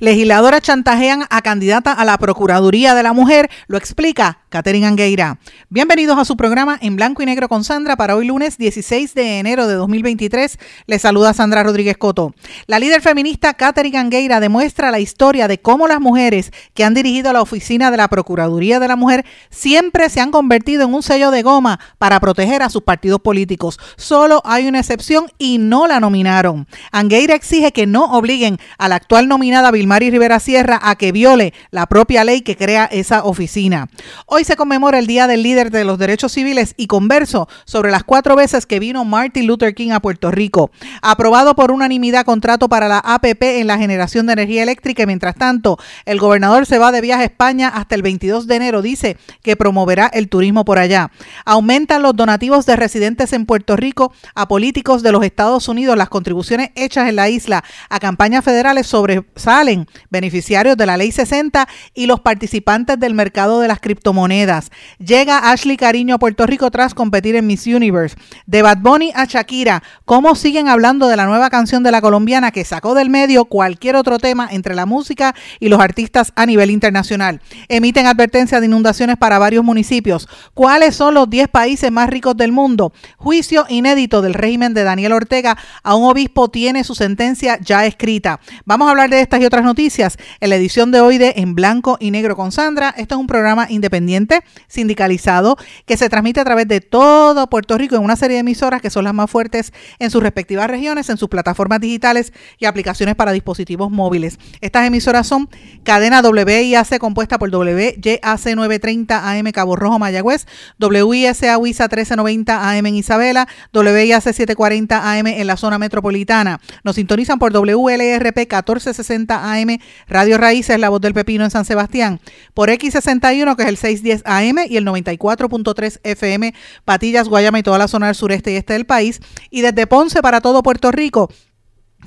Legisladoras chantajean a candidata a la Procuraduría de la Mujer, lo explica Catherine Angueira. Bienvenidos a su programa en blanco y negro con Sandra para hoy lunes 16 de enero de 2023. Les saluda Sandra Rodríguez Coto. La líder feminista Catherine Angueira demuestra la historia de cómo las mujeres que han dirigido la oficina de la Procuraduría de la Mujer siempre se han convertido en un sello de goma para proteger a sus partidos políticos. Solo hay una excepción y no la nominaron. Angueira exige que no obliguen a la actual nominada Vilmari Rivera Sierra a que viole la propia ley que crea esa oficina. Hoy Hoy se conmemora el Día del Líder de los Derechos Civiles y converso sobre las cuatro veces que vino Martin Luther King a Puerto Rico. Aprobado por unanimidad contrato para la APP en la generación de energía eléctrica y mientras tanto el gobernador se va de viaje a España hasta el 22 de enero. Dice que promoverá el turismo por allá. Aumentan los donativos de residentes en Puerto Rico a políticos de los Estados Unidos. Las contribuciones hechas en la isla a campañas federales sobresalen beneficiarios de la Ley 60 y los participantes del mercado de las criptomonedas Llega Ashley Cariño a Puerto Rico tras competir en Miss Universe. De Bad Bunny a Shakira, ¿cómo siguen hablando de la nueva canción de la colombiana que sacó del medio cualquier otro tema entre la música y los artistas a nivel internacional? Emiten advertencia de inundaciones para varios municipios. ¿Cuáles son los 10 países más ricos del mundo? Juicio inédito del régimen de Daniel Ortega. A un obispo tiene su sentencia ya escrita. Vamos a hablar de estas y otras noticias en la edición de hoy de En Blanco y Negro con Sandra. Esto es un programa independiente sindicalizado que se transmite a través de todo Puerto Rico en una serie de emisoras que son las más fuertes en sus respectivas regiones, en sus plataformas digitales y aplicaciones para dispositivos móviles. Estas emisoras son cadena WIAC compuesta por WYAC 930 AM Cabo Rojo Mayagüez, WISA WISA 1390 AM en Isabela, WIAC 740 AM en la zona metropolitana. Nos sintonizan por WLRP 1460 AM Radio Raíces, La Voz del Pepino en San Sebastián, por X61 que es el 610 AM y el 94.3 FM, Patillas, Guayama y toda la zona del sureste y este del país. Y desde Ponce para todo Puerto Rico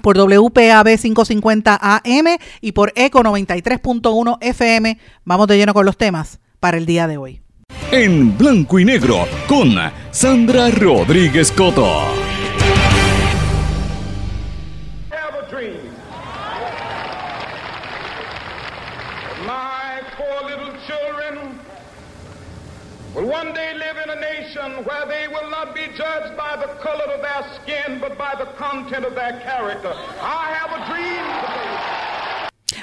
por WPAB 550 AM y por ECO 93.1 FM. Vamos de lleno con los temas para el día de hoy. En blanco y negro con Sandra Rodríguez Coto.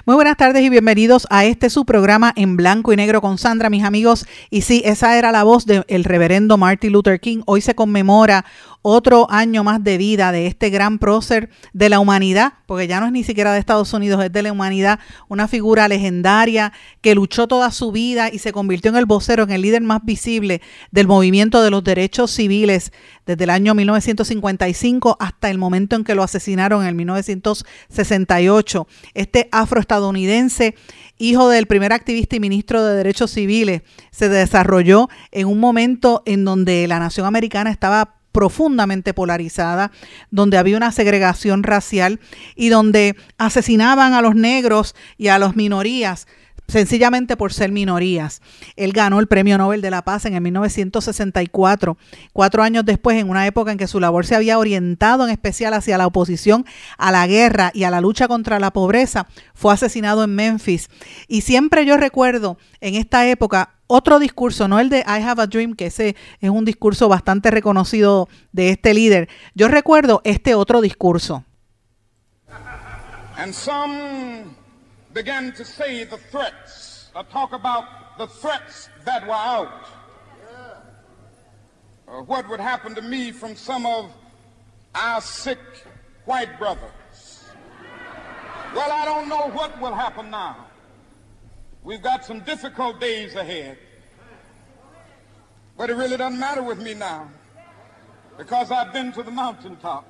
Muy buenas tardes y bienvenidos a este su programa en blanco y negro con Sandra, mis amigos. Y sí, esa era la voz del reverendo Martin Luther King. Hoy se conmemora otro año más de vida de este gran prócer de la humanidad, porque ya no es ni siquiera de Estados Unidos, es de la humanidad, una figura legendaria que luchó toda su vida y se convirtió en el vocero, en el líder más visible del movimiento de los derechos civiles desde el año 1955 hasta el momento en que lo asesinaron en el 1968. Este afroestadounidense hijo del primer activista y ministro de Derechos Civiles, se desarrolló en un momento en donde la nación americana estaba profundamente polarizada, donde había una segregación racial y donde asesinaban a los negros y a las minorías sencillamente por ser minorías. Él ganó el Premio Nobel de la Paz en el 1964, cuatro años después, en una época en que su labor se había orientado en especial hacia la oposición a la guerra y a la lucha contra la pobreza, fue asesinado en Memphis. Y siempre yo recuerdo en esta época otro discurso, no el de I Have a Dream, que ese es un discurso bastante reconocido de este líder. Yo recuerdo este otro discurso. Began to say the threats, I talk about the threats that were out. Uh, what would happen to me from some of our sick white brothers? Well, I don't know what will happen now. We've got some difficult days ahead. But it really doesn't matter with me now. because I've been to the mountaintop.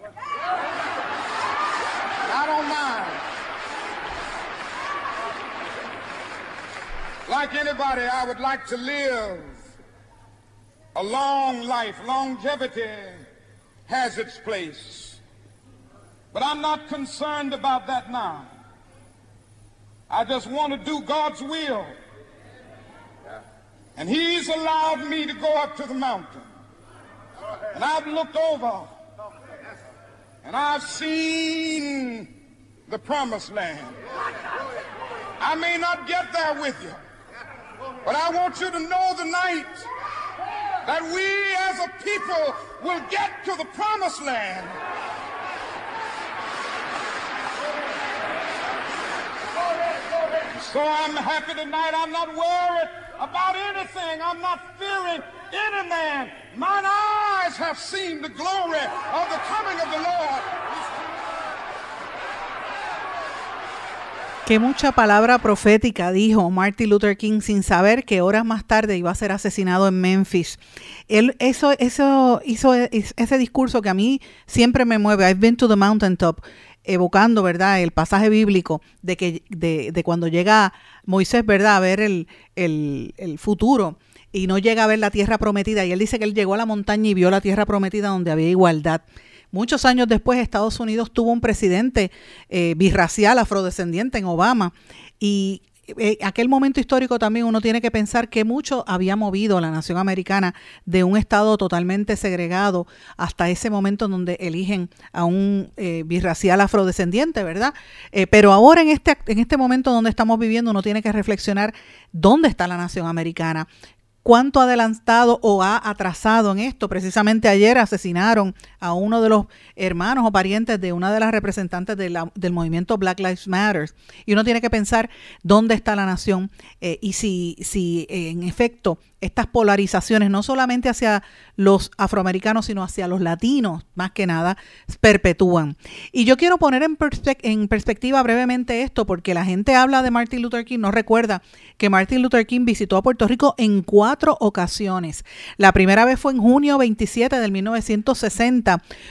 I don't mind. Like anybody, I would like to live a long life. Longevity has its place. But I'm not concerned about that now. I just want to do God's will. And He's allowed me to go up to the mountain. And I've looked over and I've seen the promised land. I may not get there with you, but I want you to know tonight that we as a people will get to the promised land. So I'm happy tonight. I'm not worried about anything. I'm not fearing any man. Mine eyes have seen the glory of the coming of the Lord. Qué mucha palabra profética dijo Martin Luther King sin saber que horas más tarde iba a ser asesinado en Memphis. Él eso, eso hizo ese discurso que a mí siempre me mueve. I've been to the mountaintop evocando, ¿verdad?, el pasaje bíblico de que de, de cuando llega Moisés, ¿verdad?, a ver el, el, el, futuro y no llega a ver la tierra prometida. Y él dice que él llegó a la montaña y vio la tierra prometida donde había igualdad. Muchos años después, Estados Unidos tuvo un presidente eh, birracial afrodescendiente en Obama y eh, aquel momento histórico también uno tiene que pensar que mucho había movido la nación americana de un estado totalmente segregado hasta ese momento en donde eligen a un eh, birracial afrodescendiente, ¿verdad? Eh, pero ahora en este, en este momento donde estamos viviendo uno tiene que reflexionar dónde está la nación americana, cuánto ha adelantado o ha atrasado en esto. Precisamente ayer asesinaron a uno de los hermanos o parientes de una de las representantes del movimiento Black Lives Matter. Y uno tiene que pensar dónde está la nación eh, y si, si en efecto estas polarizaciones, no solamente hacia los afroamericanos, sino hacia los latinos, más que nada, perpetúan. Y yo quiero poner en, en, perspectiva brevemente esto, porque la gente habla de Martin Luther King, no recuerda que Martin Luther King visitó a Puerto Rico en cuatro ocasiones. La primera vez fue en junio 27 del 1960,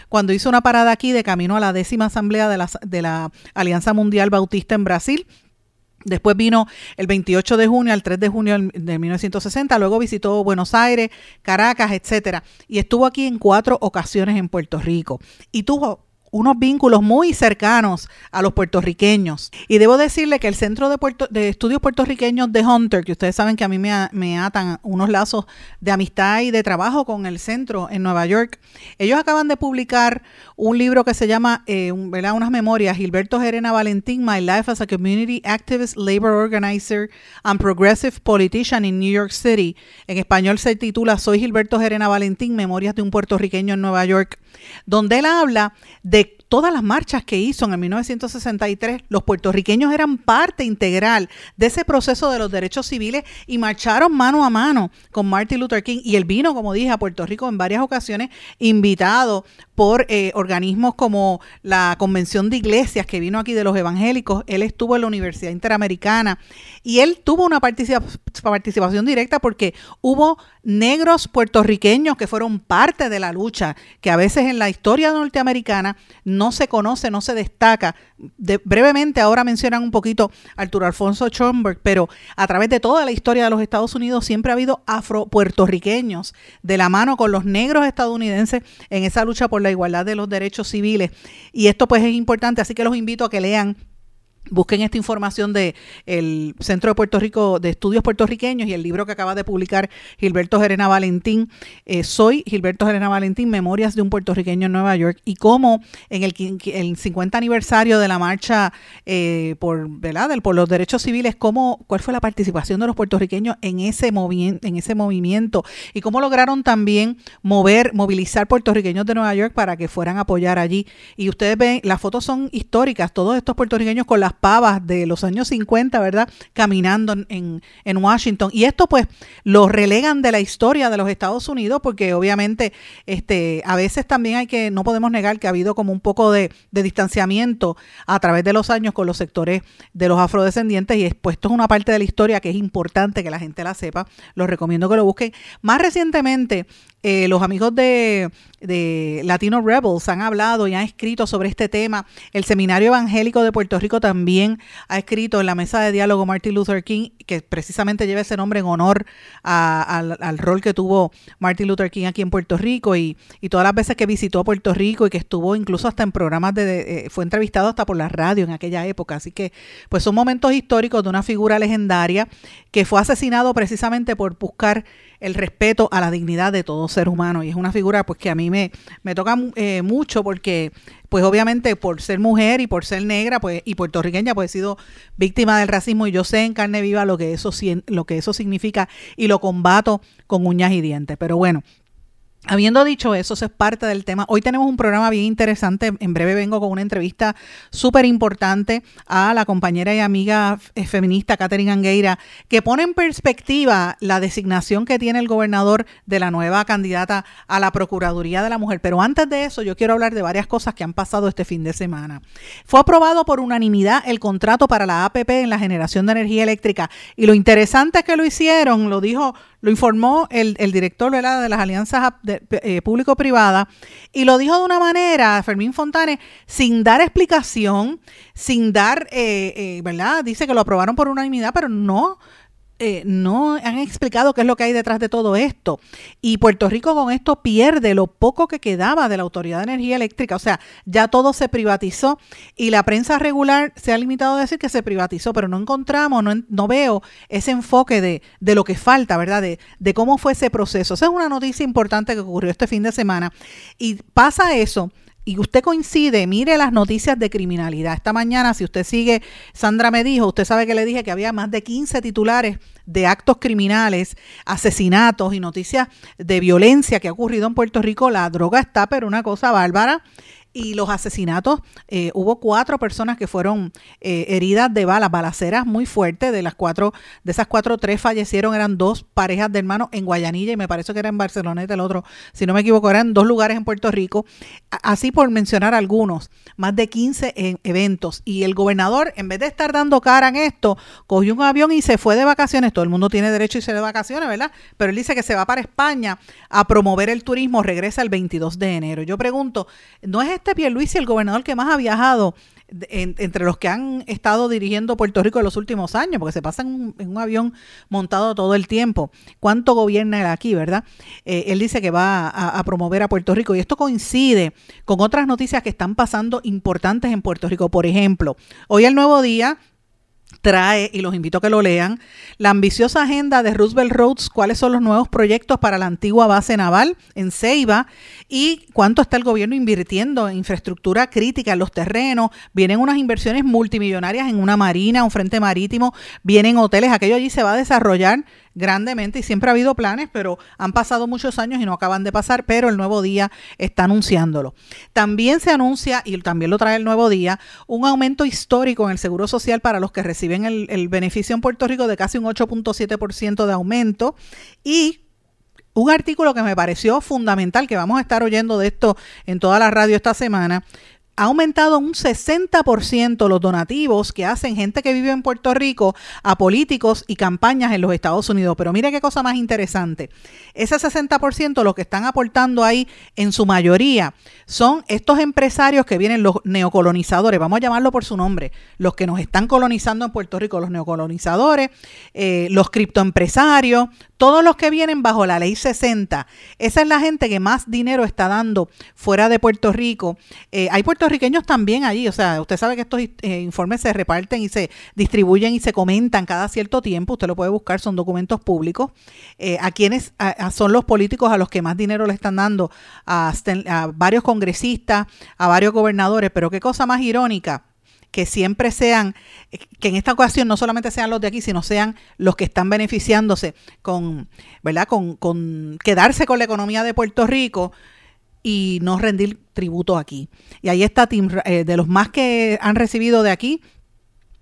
cuando hizo una parada aquí de camino a la décima asamblea de la, Alianza Mundial Bautista en Brasil Después vino el 28 de junio al 3 de junio de 1960, luego visitó Buenos Aires, Caracas, etcétera, y estuvo aquí en cuatro ocasiones en Puerto Rico. Y tuvo unos vínculos muy cercanos a los puertorriqueños. Y debo decirle que el Centro de, de Estudios Puertorriqueños de Hunter, que ustedes saben que a mí me, atan unos lazos de amistad y de trabajo con el centro en Nueva York, ellos acaban de publicar un libro que se llama, eh, unas memorias, Gilberto Gerena Valentín, My Life as a Community Activist, Labor Organizer and Progressive Politician in New York City. En español se titula Soy Gilberto Gerena Valentín, Memorias de un puertorriqueño en Nueva York donde él habla de todas las marchas que hizo en el 1963, los puertorriqueños eran parte integral de ese proceso de los derechos civiles y marcharon mano a mano con Martin Luther King. Y él vino, como dije, a Puerto Rico en varias ocasiones, invitado por eh, organismos como la Convención de Iglesias, que vino aquí de los evangélicos. Él estuvo en la Universidad Interamericana y él tuvo una participación directa porque hubo negros puertorriqueños que fueron parte de la lucha, que a veces en la historia norteamericana no se conoce, no se destaca. brevemente ahora mencionan un poquito Arturo Alfonso Schomburg, pero a través de toda la historia de los Estados Unidos siempre ha habido afro-puertorriqueños de la mano con los negros estadounidenses en esa lucha por la igualdad de los derechos civiles. Y esto pues es importante, así que los invito a que lean Busquen esta información del el Centro de Puerto Rico de Estudios Puertorriqueños y el libro que acaba de publicar Gilberto Gerena Valentín. Eh, soy Gilberto Gerena Valentín, Memorias de un puertorriqueño en Nueva York y cómo en el, el 50 aniversario de la marcha eh, por, ¿verdad? por los derechos civiles, cómo, cuál fue la participación de los puertorriqueños en ese, en ese movimiento y cómo lograron también mover, movilizar puertorriqueños de Nueva York para que fueran a apoyar allí. Y ustedes ven, las fotos son históricas, todos estos puertorriqueños con las pavas de los años 50, ¿verdad? Caminando en, en Washington. Y esto pues lo relegan de la historia de los Estados Unidos porque obviamente este, a veces también hay que, no podemos negar que ha habido como un poco de, distanciamiento a través de los años con los sectores de los afrodescendientes y esto es una parte de la historia que es importante que la gente la sepa. Los recomiendo que lo busquen. Más recientemente, eh, los amigos de, de, Latino Rebels han hablado y han escrito sobre este tema. El Seminario Evangélico de Puerto Rico también ha escrito en la mesa de diálogo Martin Luther King, que precisamente lleva ese nombre en honor al, rol que tuvo Martin Luther King aquí en Puerto Rico y, todas las veces que visitó Puerto Rico y que estuvo incluso hasta en programas de, eh, fue entrevistado hasta por la radio en aquella época. Así que, pues son momentos históricos de una figura legendaria que fue asesinado precisamente por buscar el respeto a la dignidad de todo ser humano. Y es una figura pues que a mí me, me toca eh, mucho porque pues obviamente por ser mujer y por ser negra pues y puertorriqueña pues he sido víctima del racismo y yo sé en carne viva lo que eso lo que eso significa y lo combato con uñas y dientes. Pero bueno, Habiendo dicho eso, eso es parte del tema. Hoy tenemos un programa bien interesante. En breve vengo con una entrevista súper importante a la compañera y amiga feminista Catherine Angueira, que pone en perspectiva la designación que tiene el gobernador de la nueva candidata a la Procuraduría de la Mujer. Pero antes de eso, yo quiero hablar de varias cosas que han pasado este fin de semana. Fue aprobado por unanimidad el contrato para la APP en la generación de energía eléctrica. Y lo interesante es que lo hicieron, lo dijo lo informó el, director de las alianzas eh, público-privada y lo dijo de una manera, Fermín Fontane, sin dar explicación, sin dar, eh, eh, ¿verdad? Dice que lo aprobaron por unanimidad, pero no eh, no han explicado qué es lo que hay detrás de todo esto. Y Puerto Rico con esto pierde lo poco que quedaba de la Autoridad de Energía Eléctrica. O sea, ya todo se privatizó y la prensa regular se ha limitado a decir que se privatizó, pero no encontramos, no, no veo ese enfoque de, de, lo que falta, ¿verdad? De, de cómo fue ese proceso. Esa es una noticia importante que ocurrió este fin de semana. Y pasa eso y usted coincide, mire las noticias de criminalidad. Esta mañana, si usted sigue, Sandra me dijo, usted sabe que le dije que había más de 15 titulares de actos criminales, asesinatos y noticias de violencia que ha ocurrido en Puerto Rico. La droga está, pero una cosa bárbara y los asesinatos, eh, hubo cuatro personas que fueron eh, heridas de balas, balaceras muy fuertes, de las cuatro, de esas cuatro, tres fallecieron, eran dos parejas de hermanos en Guayanilla y me parece que era en Barceloneta el otro, si no me equivoco, eran dos lugares en Puerto Rico, así por mencionar algunos, más de 15 eventos. Y el gobernador, en vez de estar dando cara en esto, cogió un avión y se fue de vacaciones, todo el mundo tiene derecho a irse de vacaciones, ¿verdad? Pero él dice que se va para España a promover el turismo, regresa el 22 de enero. Yo pregunto, ¿no es este Pierluisi el gobernador que más ha viajado entre los que han estado dirigiendo Puerto Rico en los últimos años, porque se pasan en un, avión montado todo el tiempo. ¿Cuánto gobierna él aquí, verdad? Eh, él dice que va a, a, promover a Puerto Rico y esto coincide con otras noticias que están pasando importantes en Puerto Rico. Por ejemplo, hoy el nuevo día trae, y los invito a que lo lean, la ambiciosa agenda de Roosevelt Roads, cuáles son los nuevos proyectos para la antigua base naval en Ceiba y cuánto está el gobierno invirtiendo en infraestructura crítica en los terrenos. Vienen unas inversiones multimillonarias en una marina, un frente marítimo, vienen hoteles, aquello allí se va a desarrollar grandemente y siempre ha habido planes, pero han pasado muchos años y no acaban de pasar, pero el nuevo día está anunciándolo. También se anuncia, y también lo trae el nuevo día, un aumento histórico en el Seguro Social para los que reciben el, beneficio en Puerto Rico de casi un 8.7% de aumento y un artículo que me pareció fundamental, que vamos a estar oyendo de esto en toda la radio esta semana, ha aumentado un 60% los donativos que hacen gente que vive en Puerto Rico a políticos y campañas en los Estados Unidos. Pero mire qué cosa más interesante. Ese 60% lo que están aportando ahí en su mayoría son estos empresarios que vienen los neocolonizadores, vamos a llamarlo por su nombre, los que nos están colonizando en Puerto Rico, los neocolonizadores, eh, los criptoempresarios, todos los que vienen bajo la ley 60. Esa es la gente que más dinero está dando fuera de Puerto Rico. Eh, hay puertorriqueños también allí, o sea, usted sabe que estos eh, informes se reparten y se distribuyen y se comentan cada cierto tiempo, usted lo puede buscar, son documentos públicos, eh, a quienes son los políticos a los que más dinero le están dando, a, a varios congresistas, a varios gobernadores, pero qué cosa más irónica que siempre sean, que en esta ocasión no solamente sean los de aquí, sino sean los que están beneficiándose con, ¿verdad? Con, con quedarse con la economía de Puerto Rico y no rendir tributo aquí. Y ahí está Tim, eh, de los más que han recibido de aquí,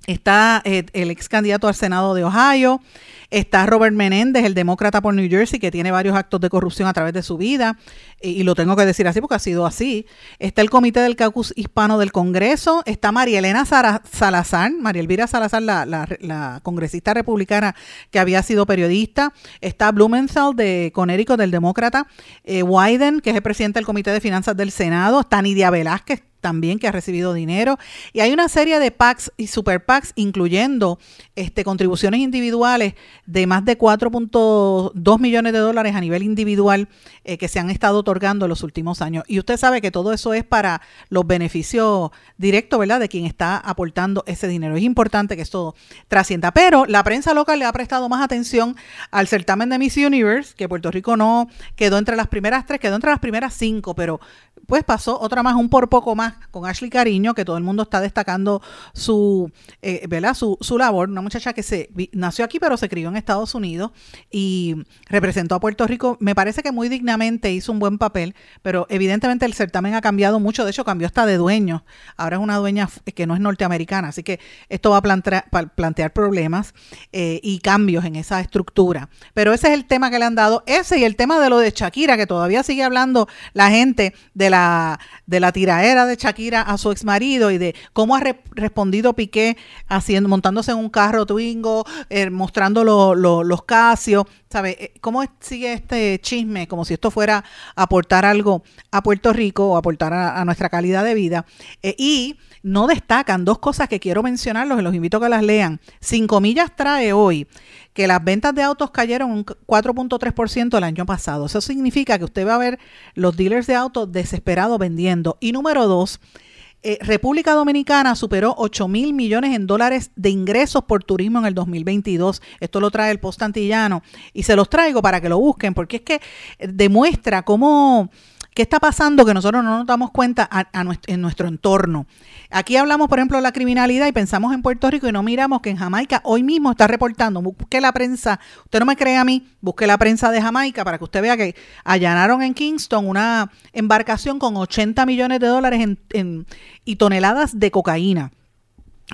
está eh, el ex candidato al Senado de Ohio, Está Robert Menéndez, el demócrata por New Jersey, que tiene varios actos de corrupción a través de su vida. y lo tengo que decir así porque ha sido así. Está el Comité del Caucus Hispano del Congreso, está María Elena Salazar, María Elvira Salazar, la, congresista republicana que había sido periodista, está Blumenthal de Conérico del Demócrata, eh, Wyden, que es el presidente del Comité de Finanzas del Senado, está Nidia Velázquez, también que ha recibido dinero. Y hay una serie de PACs y super PACs, incluyendo este, contribuciones individuales de más de 4.2 millones de dólares a nivel individual eh, que se han estado otorgando en los últimos años. Y usted sabe que todo eso es para los beneficios directos, ¿verdad?, de quien está aportando ese dinero. Es importante que esto trascienda. Pero la prensa local le ha prestado más atención al certamen de Miss Universe, que Puerto Rico no quedó entre las primeras tres, quedó entre las primeras cinco, pero pues pasó otra más, un por poco más, con Ashley Cariño, que todo el mundo está destacando su, eh, ¿verdad? Su, su, labor, una muchacha que se nació aquí pero se crió en Estados Unidos y representó a Puerto Rico, me parece que muy dignamente hizo un buen papel, pero evidentemente el certamen ha cambiado mucho, de hecho cambió hasta de dueño, ahora es una dueña que no es norteamericana, así que esto va a plantear, plantear problemas eh, y cambios en esa estructura, pero ese es el tema que le han dado, ese y el tema de lo de Shakira, que todavía sigue hablando la gente de la de la tiraera de Shakira a su ex marido y de cómo ha respondido Piqué haciendo, montándose en un carro Twingo, eh, mostrando los casios, ¿sabe? Eh, ¿Cómo sigue este chisme? Como si esto fuera aportar algo a Puerto Rico o aportar a, nuestra calidad de vida. Eh, y no destacan dos cosas que quiero mencionarlos y los invito a que las lean. Cinco millas trae hoy que las ventas de autos cayeron un 4.3% el año pasado. Eso significa que usted va a ver los dealers de autos desesperados vendiendo. Y número dos, eh, República Dominicana superó 8 mil millones en dólares de ingresos por turismo en el 2022. Esto lo trae el Post Antillano y se los traigo para que lo busquen porque es que demuestra cómo ¿Qué está pasando que nosotros no nos damos cuenta en nuestro entorno? Aquí hablamos, por ejemplo, de la criminalidad y pensamos en Puerto Rico y no miramos que en Jamaica hoy mismo está reportando, busque la prensa, usted no me cree a mí, busque la prensa de Jamaica para que usted vea que allanaron en Kingston una embarcación con 80 millones de dólares y toneladas de cocaína.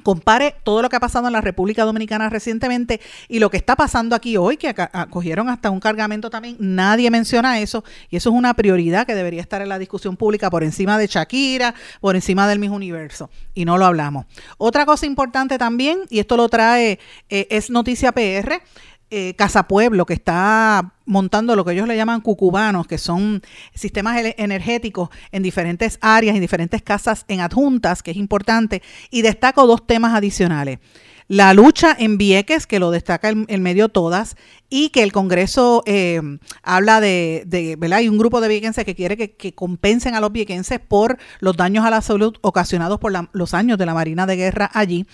Compare todo lo que ha pasado en la República Dominicana recientemente y lo que está pasando aquí hoy, que acogieron hasta un cargamento también. Nadie menciona eso y eso es una prioridad que debería estar en la discusión pública por encima de Shakira, por encima del mismo universo y no lo hablamos. Otra cosa importante también, y esto lo trae, eh, es Noticia PR. Eh, Casa Pueblo, que está montando lo que ellos le llaman cucubanos, que son sistemas energéticos en diferentes áreas, en diferentes casas en adjuntas, que es importante, y destaco dos temas adicionales la lucha en Vieques, que lo destaca el, medio Todas, y que el Congreso eh, habla de, ¿verdad? Hay un grupo de viequenses que quiere que, compensen a los viequenses por los daños a la salud ocasionados por los años de la Marina de Guerra allí.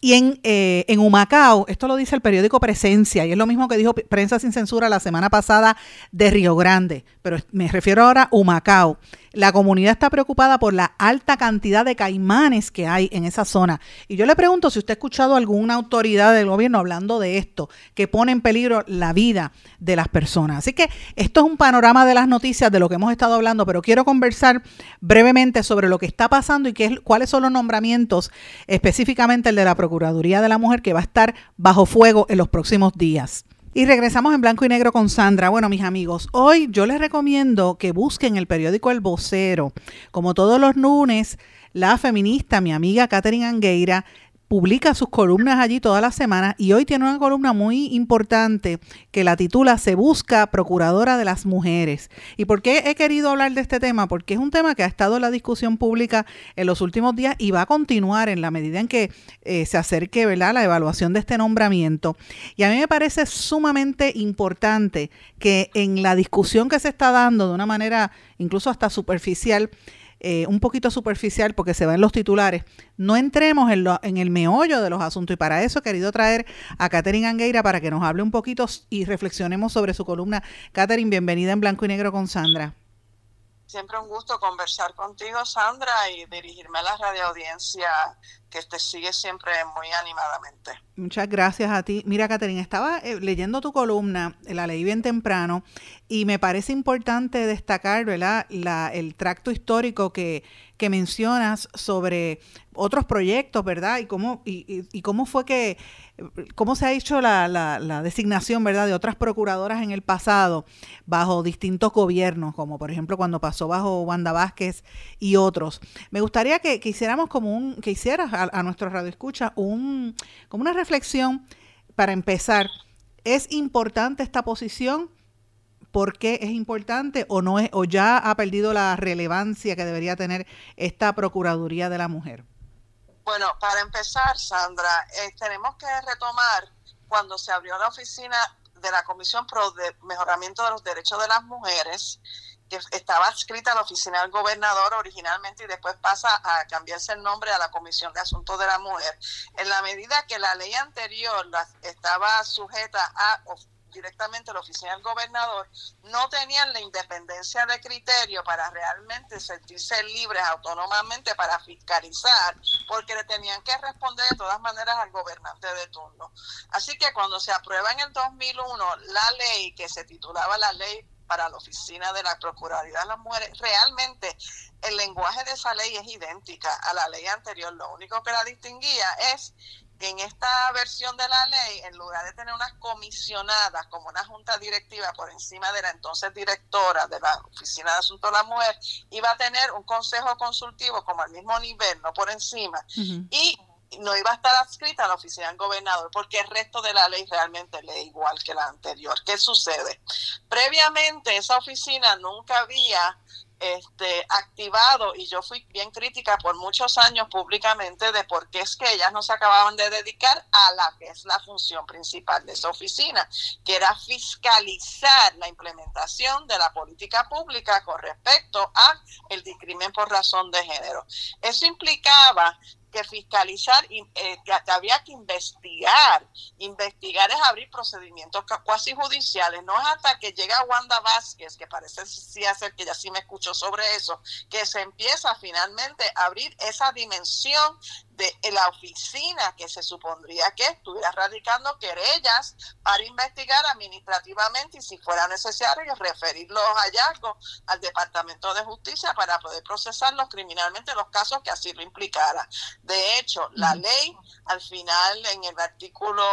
Y en, eh, en Humacao, esto lo dice el periódico Presencia, y es lo mismo que dijo Prensa Sin Censura la semana pasada de Río Grande, pero me refiero ahora a Humacao. La comunidad está preocupada por la alta cantidad de caimanes que hay en esa zona. Y yo le pregunto si usted ha escuchado alguna autoridad del gobierno hablando de esto, que pone en peligro la vida de las personas. Así que esto es un panorama de las noticias de lo que hemos estado hablando, pero quiero conversar brevemente sobre lo que está pasando y qué, cuáles son los nombramientos, específicamente el de la Procuraduría de la Mujer, que va a estar bajo fuego en los próximos días. Y regresamos en blanco y negro con Sandra. Bueno, mis amigos, hoy yo les recomiendo que busquen el periódico El Vocero. Como todos los lunes, la feminista, mi amiga Catherine Angueira, publica sus columnas allí todas las semanas y hoy tiene una columna muy importante que la titula Se busca Procuradora de las Mujeres. ¿Y por qué he querido hablar de este tema? Porque es un tema que ha estado en la discusión pública en los últimos días y va a continuar en la medida en que eh, se acerque ¿verdad? la evaluación de este nombramiento. Y a mí me parece sumamente importante que en la discusión que se está dando de una manera incluso hasta superficial, eh, un poquito superficial porque se ven los titulares, no entremos en, en, el meollo de los asuntos. Y para eso he querido traer a Catherine Angueira para que nos hable un poquito y reflexionemos sobre su columna. Catherine, bienvenida en Blanco y Negro con Sandra. Siempre un gusto conversar contigo, Sandra, y dirigirme a la radioaudiencia que te sigue siempre muy animadamente. Muchas gracias a ti. Mira, Catherine, estaba eh, leyendo tu columna, la leí bien temprano, y me parece importante destacar, ¿verdad?, la, el tracto histórico que, que mencionas sobre otros proyectos, ¿verdad? Y cómo, y, y, cómo fue que, cómo se ha hecho la, la, la, designación, ¿verdad?, de otras procuradoras en el pasado bajo distintos gobiernos, como por ejemplo cuando pasó bajo Wanda Vázquez y otros. Me gustaría que, que hiciéramos como un, que hicieras a, nuestro radio escucha un, como una reflexión para empezar. ¿Es importante esta posición? ¿Por qué es importante o no es o ya ha perdido la relevancia que debería tener esta Procuraduría de la Mujer? Bueno, para empezar, Sandra, eh, tenemos que retomar cuando se abrió la oficina de la Comisión de Mejoramiento de los Derechos de las Mujeres que estaba adscrita a la oficina del gobernador originalmente y después pasa a cambiarse el nombre a la Comisión de Asuntos de la Mujer. En la medida que la ley anterior estaba sujeta a directamente la oficina del gobernador, no tenían la independencia de criterio para realmente sentirse libres autónomamente para fiscalizar, porque le tenían que responder de todas maneras al gobernante de turno. Así que cuando se aprueba en el 2001 la ley que se titulaba la ley para la oficina de la Procuraduría de las Mujeres, realmente el lenguaje de esa ley es idéntica a la ley anterior. Lo único que la distinguía es en esta versión de la ley, en lugar de tener unas comisionadas como una junta directiva por encima de la entonces directora de la Oficina de Asuntos de la Mujer, iba a tener un consejo consultivo como al mismo nivel, no por encima. Y no iba a estar adscrita a la oficina del gobernador porque el resto de la ley realmente lee igual que la anterior. ¿Qué sucede? Previamente esa oficina nunca había este, activado y yo fui bien crítica por muchos años públicamente de por qué es que ellas no se acababan de dedicar a la que es la función principal de esa oficina, que era fiscalizar la implementación de la política pública con respecto a el discrimen por razón de género. Eso implicaba que fiscalizar, eh, que había que investigar. Investigar es abrir procedimientos cuasi judiciales. No es hasta que llega Wanda Vázquez, que parece sí hacer que ya sí me escuchó sobre eso, que se empieza finalmente a abrir esa dimensión de la oficina que se supondría que estuviera radicando querellas para investigar administrativamente y si fuera necesario referir los hallazgos al Departamento de Justicia para poder procesarlos criminalmente los casos que así lo implicara. De hecho, la ley al final en el artículo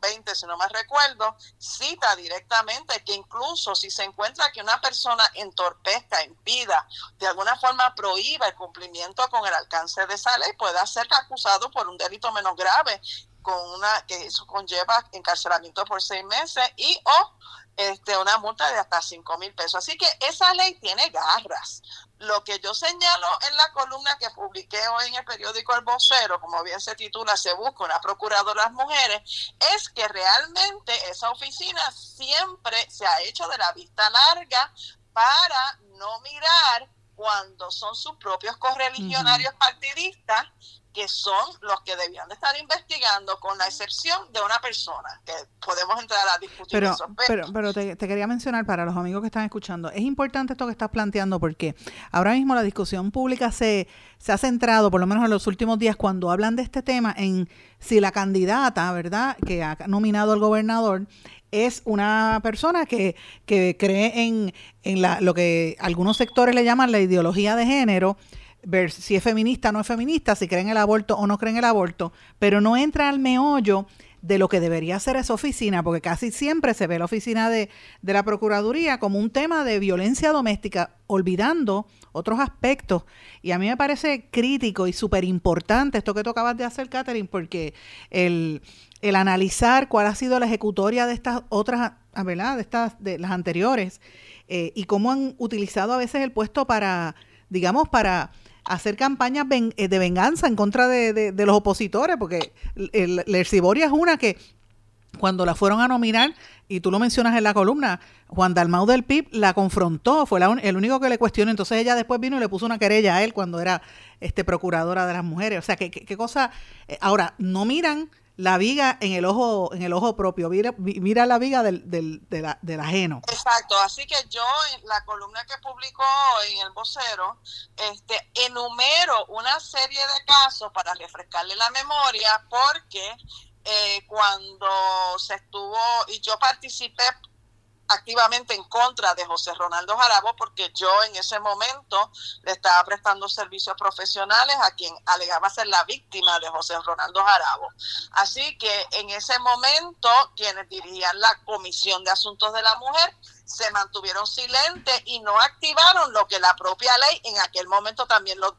20, si no me recuerdo, cita directamente que incluso si se encuentra que una persona entorpezca, impida, de alguna forma prohíba el cumplimiento con el alcance de esa ley, puede acusado por un delito menos grave, con una que eso conlleva encarcelamiento por seis meses y o este, una multa de hasta cinco mil pesos. Así que esa ley tiene garras. Lo que yo señalo en la columna que publiqué hoy en el periódico El Vocero, como bien se titula, se busca una procuradora de las mujeres, es que realmente esa oficina siempre se ha hecho de la vista larga para no mirar cuando son sus propios correligionarios partidistas que son los que debían de estar investigando, con la excepción de una persona, que podemos entrar a discutir pero, Pero, pero te, quería mencionar para los amigos que están escuchando, es importante esto que estás planteando porque ahora mismo la discusión pública se, se ha centrado, por lo menos en los últimos días, cuando hablan de este tema, en si la candidata, ¿verdad?, que ha nominado al gobernador, es una persona que, que cree en, en la, lo que algunos sectores le llaman la ideología de género, ver si es feminista o no es feminista, si creen el aborto o no creen el aborto, pero no entra al meollo de lo que debería ser esa oficina, porque casi siempre se ve la oficina de, de la Procuraduría como un tema de violencia doméstica, olvidando otros aspectos. Y a mí me parece crítico y súper importante esto que tú acabas de hacer, Catherine, porque el, el analizar cuál ha sido la ejecutoria de estas otras, ah, ¿verdad? De estas, de las anteriores, eh, y cómo han utilizado a veces el puesto para, digamos, para hacer campañas eh, de venganza en contra de, los opositores, porque el es una que cuando la fueron a nominar, y tú lo mencionas en la columna, Juan Dalmau del PIB la confrontó, fue el único que le cuestionó, entonces ella después vino y le puso una querella a él cuando era este procuradora de las mujeres. O sea, qué, qué, cosa... Eh, ahora, no miran la viga en el ojo en el ojo propio, mira, mira la viga del, del, del ajeno. Exacto, así que yo en la columna que publicó en el vocero, este, enumero una serie de casos para refrescarle la memoria porque eh, cuando se estuvo, y yo participé activamente en contra de José Ronaldo Jarabo porque yo en ese momento le estaba prestando servicios profesionales a quien alegaba ser la víctima de José Ronaldo Jarabo. Así que en ese momento quienes dirigían la Comisión de Asuntos de la Mujer se mantuvieron silentes y no activaron lo que la propia ley en aquel momento también lo,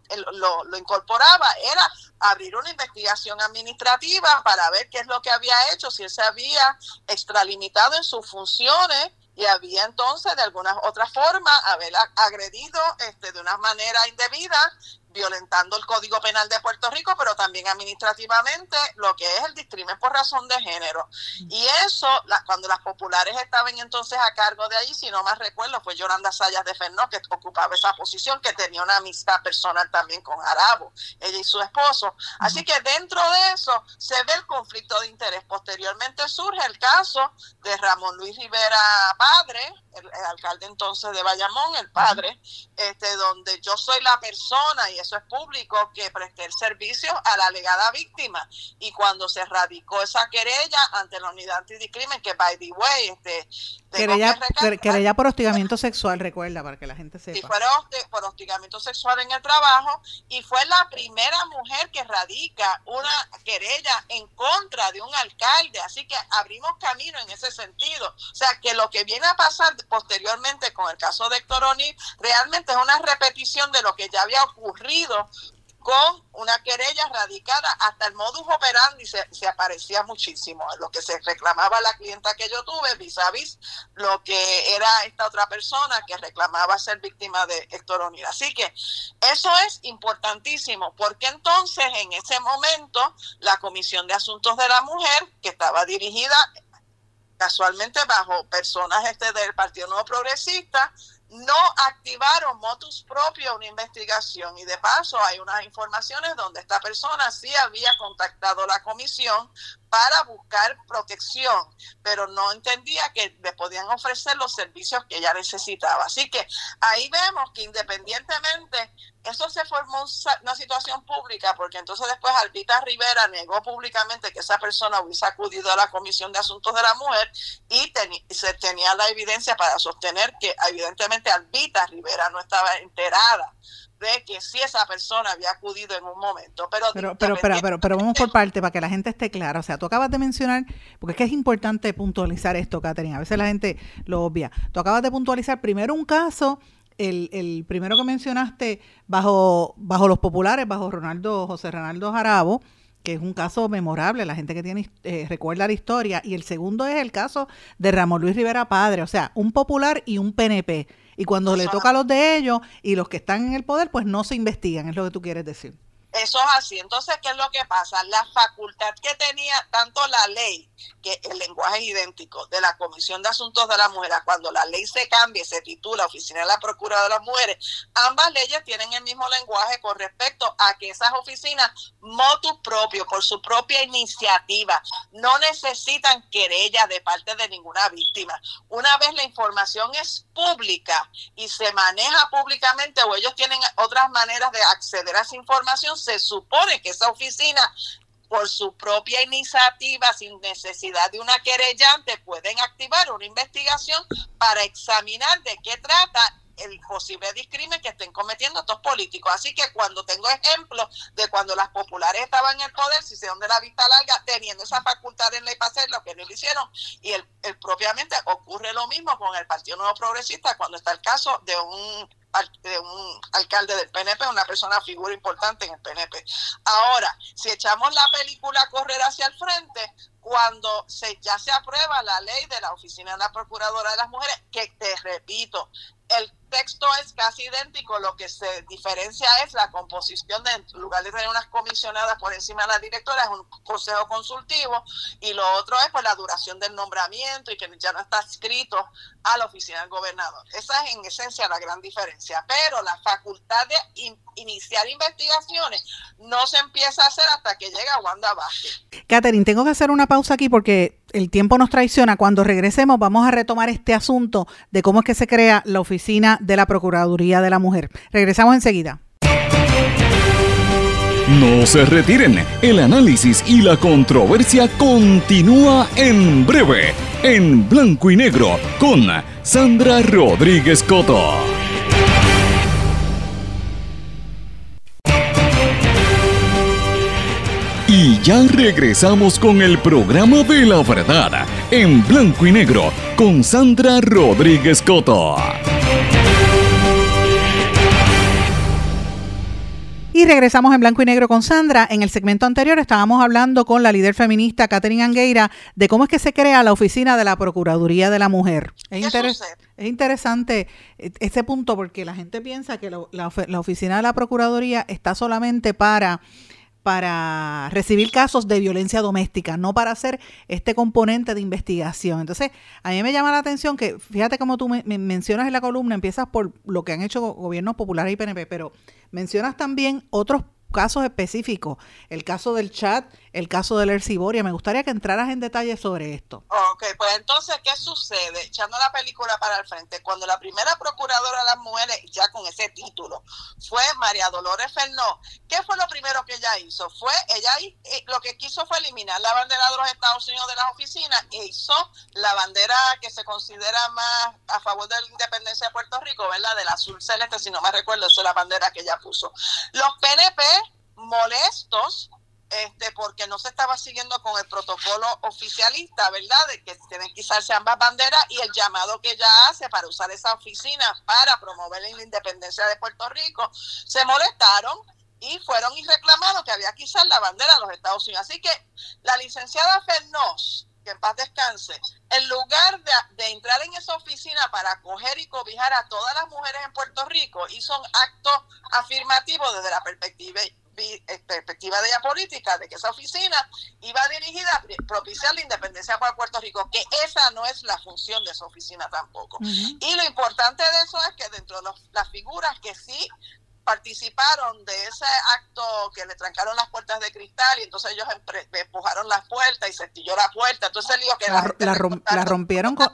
lo, incorporaba, era abrir una investigación administrativa para ver qué es lo que había hecho, si él se había extralimitado en sus funciones y había entonces de alguna otra forma haber agredido este, de una manera indebida violentando el Código Penal de Puerto Rico, pero también administrativamente lo que es el discrimen por razón de género. Y eso, cuando las populares estaban entonces a cargo de ahí, si no más recuerdo, fue Yolanda Sayas de Fernó que ocupaba esa posición, que tenía una amistad personal también con Arabo, ella y su esposo. Así que dentro de eso se ve el conflicto de interés. Posteriormente surge el caso de Ramón Luis Rivera Padre, el, alcalde entonces de Bayamón, el padre, este, donde yo soy la persona, y eso es público, que presté el servicio a la alegada víctima. Y cuando se radicó esa querella ante la unidad antidiscrimen, que by the way, este, querella, por hostigamiento sexual, recuerda, para que la gente sepa. Y fue por hostigamiento sexual en el trabajo, y fue la primera mujer que radica una querella en contra de un alcalde, así que abrimos camino en ese sentido. O sea, que lo que viene a pasar posteriormente con el caso de Héctor O'Neill, realmente es una repetición de lo que ya había ocurrido con una querella radicada hasta el modus operandi se, se aparecía muchísimo lo que se reclamaba la clienta que yo tuve vis a vis lo que era esta otra persona que reclamaba ser víctima de Héctor O'Neill. Así que eso es importantísimo porque entonces en ese momento la Comisión de Asuntos de la Mujer que estaba dirigida casualmente bajo personas este del Partido Nuevo Progresista, no activaron motus propio una investigación. Y de paso hay unas informaciones donde esta persona sí había contactado la comisión para buscar protección, pero no entendía que le podían ofrecer los servicios que ella necesitaba. Así que ahí vemos que independientemente, eso se formó una situación pública, porque entonces después Albita Rivera negó públicamente que esa persona hubiese acudido a la Comisión de Asuntos de la Mujer y se tenía la evidencia para sostener que evidentemente Albita Rivera no estaba enterada de que si esa persona había acudido en un momento. Pero, pero, pero, pero, pero, vamos por parte para que la gente esté clara. O sea, tú acabas de mencionar, porque es que es importante puntualizar esto, Catherine. A veces la gente lo obvia. Tú acabas de puntualizar primero un caso, el, el primero que mencionaste, bajo, bajo los populares, bajo Ronaldo, José Ronaldo Jarabo, que es un caso memorable, la gente que tiene eh, recuerda la historia, y el segundo es el caso de Ramón Luis Rivera Padre, o sea, un popular y un PNP y cuando le toca a los de ellos y los que están en el poder, pues no se investigan, es lo que tú quieres decir. Eso es así. Entonces, ¿qué es lo que pasa? La facultad que tenía tanto la ley, que el lenguaje es idéntico, de la Comisión de Asuntos de la Mujer, cuando la ley se cambie, se titula Oficina de la Procuradora de las Mujeres, ambas leyes tienen el mismo lenguaje con respecto a que esas oficinas, motus propio, por su propia iniciativa, no necesitan querella de parte de ninguna víctima. Una vez la información es pública y se maneja públicamente o ellos tienen otras maneras de acceder a esa información, se supone que esa oficina por su propia iniciativa, sin necesidad de una querellante, pueden activar una investigación para examinar de qué trata el posible discrimen que estén cometiendo estos políticos. Así que cuando tengo ejemplos de cuando las populares estaban en el poder, si se de la vista larga, teniendo esa facultad en ley para hacer lo que no lo hicieron, y el, propiamente ocurre lo mismo con el Partido Nuevo Progresista cuando está el caso de un de un alcalde del PNP, una persona figura importante en el PNP. Ahora, si echamos la película a correr hacia el frente, cuando se, ya se aprueba la ley de la Oficina de la Procuradora de las Mujeres, que te repito, el texto es casi idéntico, lo que se diferencia es la composición de, en lugar de tener unas comisionadas por encima de la directora, es un consejo consultivo, y lo otro es por la duración del nombramiento y que ya no está escrito a la oficina del gobernador. Esa es en esencia la gran diferencia, pero la facultad de iniciar investigaciones no se empieza a hacer hasta que llega Wanda Vázquez. Catherine, tengo que hacer una pausa aquí porque el tiempo nos traiciona. Cuando regresemos vamos a retomar este asunto de cómo es que se crea la oficina de la Procuraduría de la Mujer. Regresamos enseguida. No se retiren, el análisis y la controversia continúa en breve, en blanco y negro, con Sandra Rodríguez Coto. Y ya regresamos con el programa de la verdad, en blanco y negro, con Sandra Rodríguez Coto. Y regresamos en blanco y negro con Sandra. En el segmento anterior estábamos hablando con la líder feminista Catherine Angueira de cómo es que se crea la oficina de la Procuraduría de la Mujer. Es, es interesante este punto porque la gente piensa que la oficina de la Procuraduría está solamente para para recibir casos de violencia doméstica, no para hacer este componente de investigación. Entonces, a mí me llama la atención que, fíjate como tú me, mencionas en la columna, empiezas por lo que han hecho gobiernos populares y PNP, pero mencionas también otros casos específicos, el caso del chat, el caso del Erciboria. Me gustaría que entraras en detalle sobre esto. Ok, pues entonces, ¿qué sucede? Echando la película para el frente, cuando la primera procuradora de las mujeres, ya con ese título, fue María Dolores Fernó, ¿qué fue lo primero que ella hizo? Fue, ella eh, lo que quiso fue eliminar la bandera de los Estados Unidos de las oficinas e hizo la bandera que se considera más a favor de la independencia de Puerto Rico, ¿verdad? Del azul celeste, si no me recuerdo, esa es la bandera que ella puso. Los PNP molestos este, porque no se estaba siguiendo con el protocolo oficialista, ¿verdad? De que tienen que usarse ambas banderas y el llamado que ella hace para usar esa oficina para promover la independencia de Puerto Rico, se molestaron y fueron y reclamaron que había que usar la bandera de los Estados Unidos. Así que la licenciada Fernós, que en paz descanse, en lugar de, de, entrar en esa oficina para acoger y cobijar a todas las mujeres en Puerto Rico, hizo un acto afirmativo desde la perspectiva perspectiva de la política de que esa oficina iba dirigida a propiciar la independencia para Puerto Rico, que esa no es la función de esa oficina tampoco. Y lo importante de eso es que dentro de las figuras que sí participaron de ese acto que le trancaron las puertas de cristal y entonces ellos empujaron las puertas y se estilló la puerta. Entonces digo que la, la rompieron con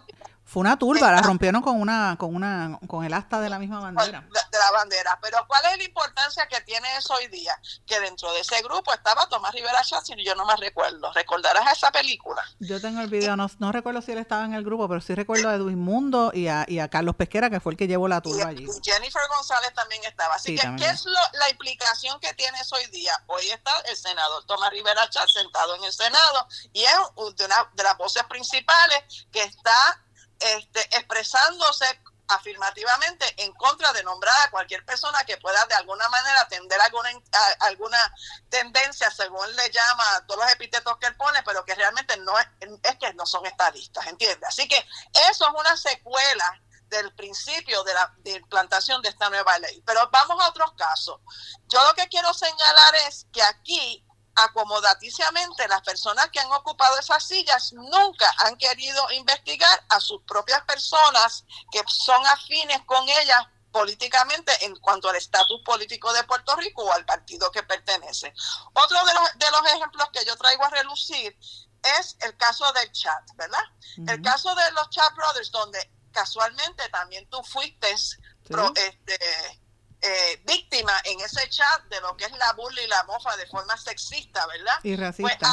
fue una turba, la rompieron con una, con una, con el asta de la misma bandera. De, la bandera. Pero ¿cuál es la importancia que tiene eso hoy día? Que dentro de ese grupo estaba Tomás Rivera Chávez y yo no me recuerdo. ¿Recordarás esa película? Yo tengo el video, no, no recuerdo si él estaba en el grupo, pero sí recuerdo a Edwin Mundo y a, y a Carlos Pesquera, que fue el que llevó la turba allí. Jennifer González también estaba. Así que, ¿qué es la implicación que tiene eso hoy día? Hoy está el senador Tomás Rivera Chávez sentado en el Senado y es una de las voces principales que está este, expresándose afirmativamente en contra de nombrar a cualquier persona que pueda de alguna manera atender alguna alguna tendencia según le llama todos los epítetos que él pone pero que realmente no es, que no son estadistas entiende así que eso es una secuela del principio de la de implantación de esta nueva ley. Pero vamos a otros casos. Yo lo que quiero señalar es que aquí acomodaticiamente las personas que han ocupado esas sillas nunca han querido investigar a sus propias personas que son afines con ellas políticamente en cuanto al estatus político de Puerto Rico o al partido que pertenece. Otro de los, de los ejemplos que yo traigo a relucir es el caso del chat, ¿verdad? El caso de los chat brothers, donde casualmente también tú fuiste este, eh, víctima en ese chat de lo que es la burla y la mofa de forma sexista, ¿verdad? Y racista. Pues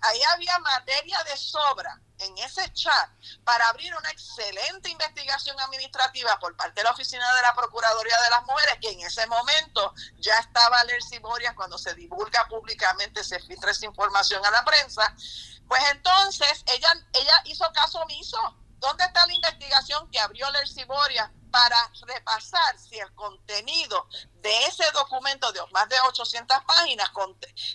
ahí, había materia de sobra en ese chat para abrir una excelente investigación administrativa por parte de la Oficina de la Procuraduría de las Mujeres, que en ese momento ya estaba Lercy Borias cuando se divulga públicamente, se filtra esa información a la prensa. Pues entonces ella, ella hizo caso omiso. ¿Dónde está la investigación que abrió Lercy Borias para repasar si el contenido de ese documento de más de 800 páginas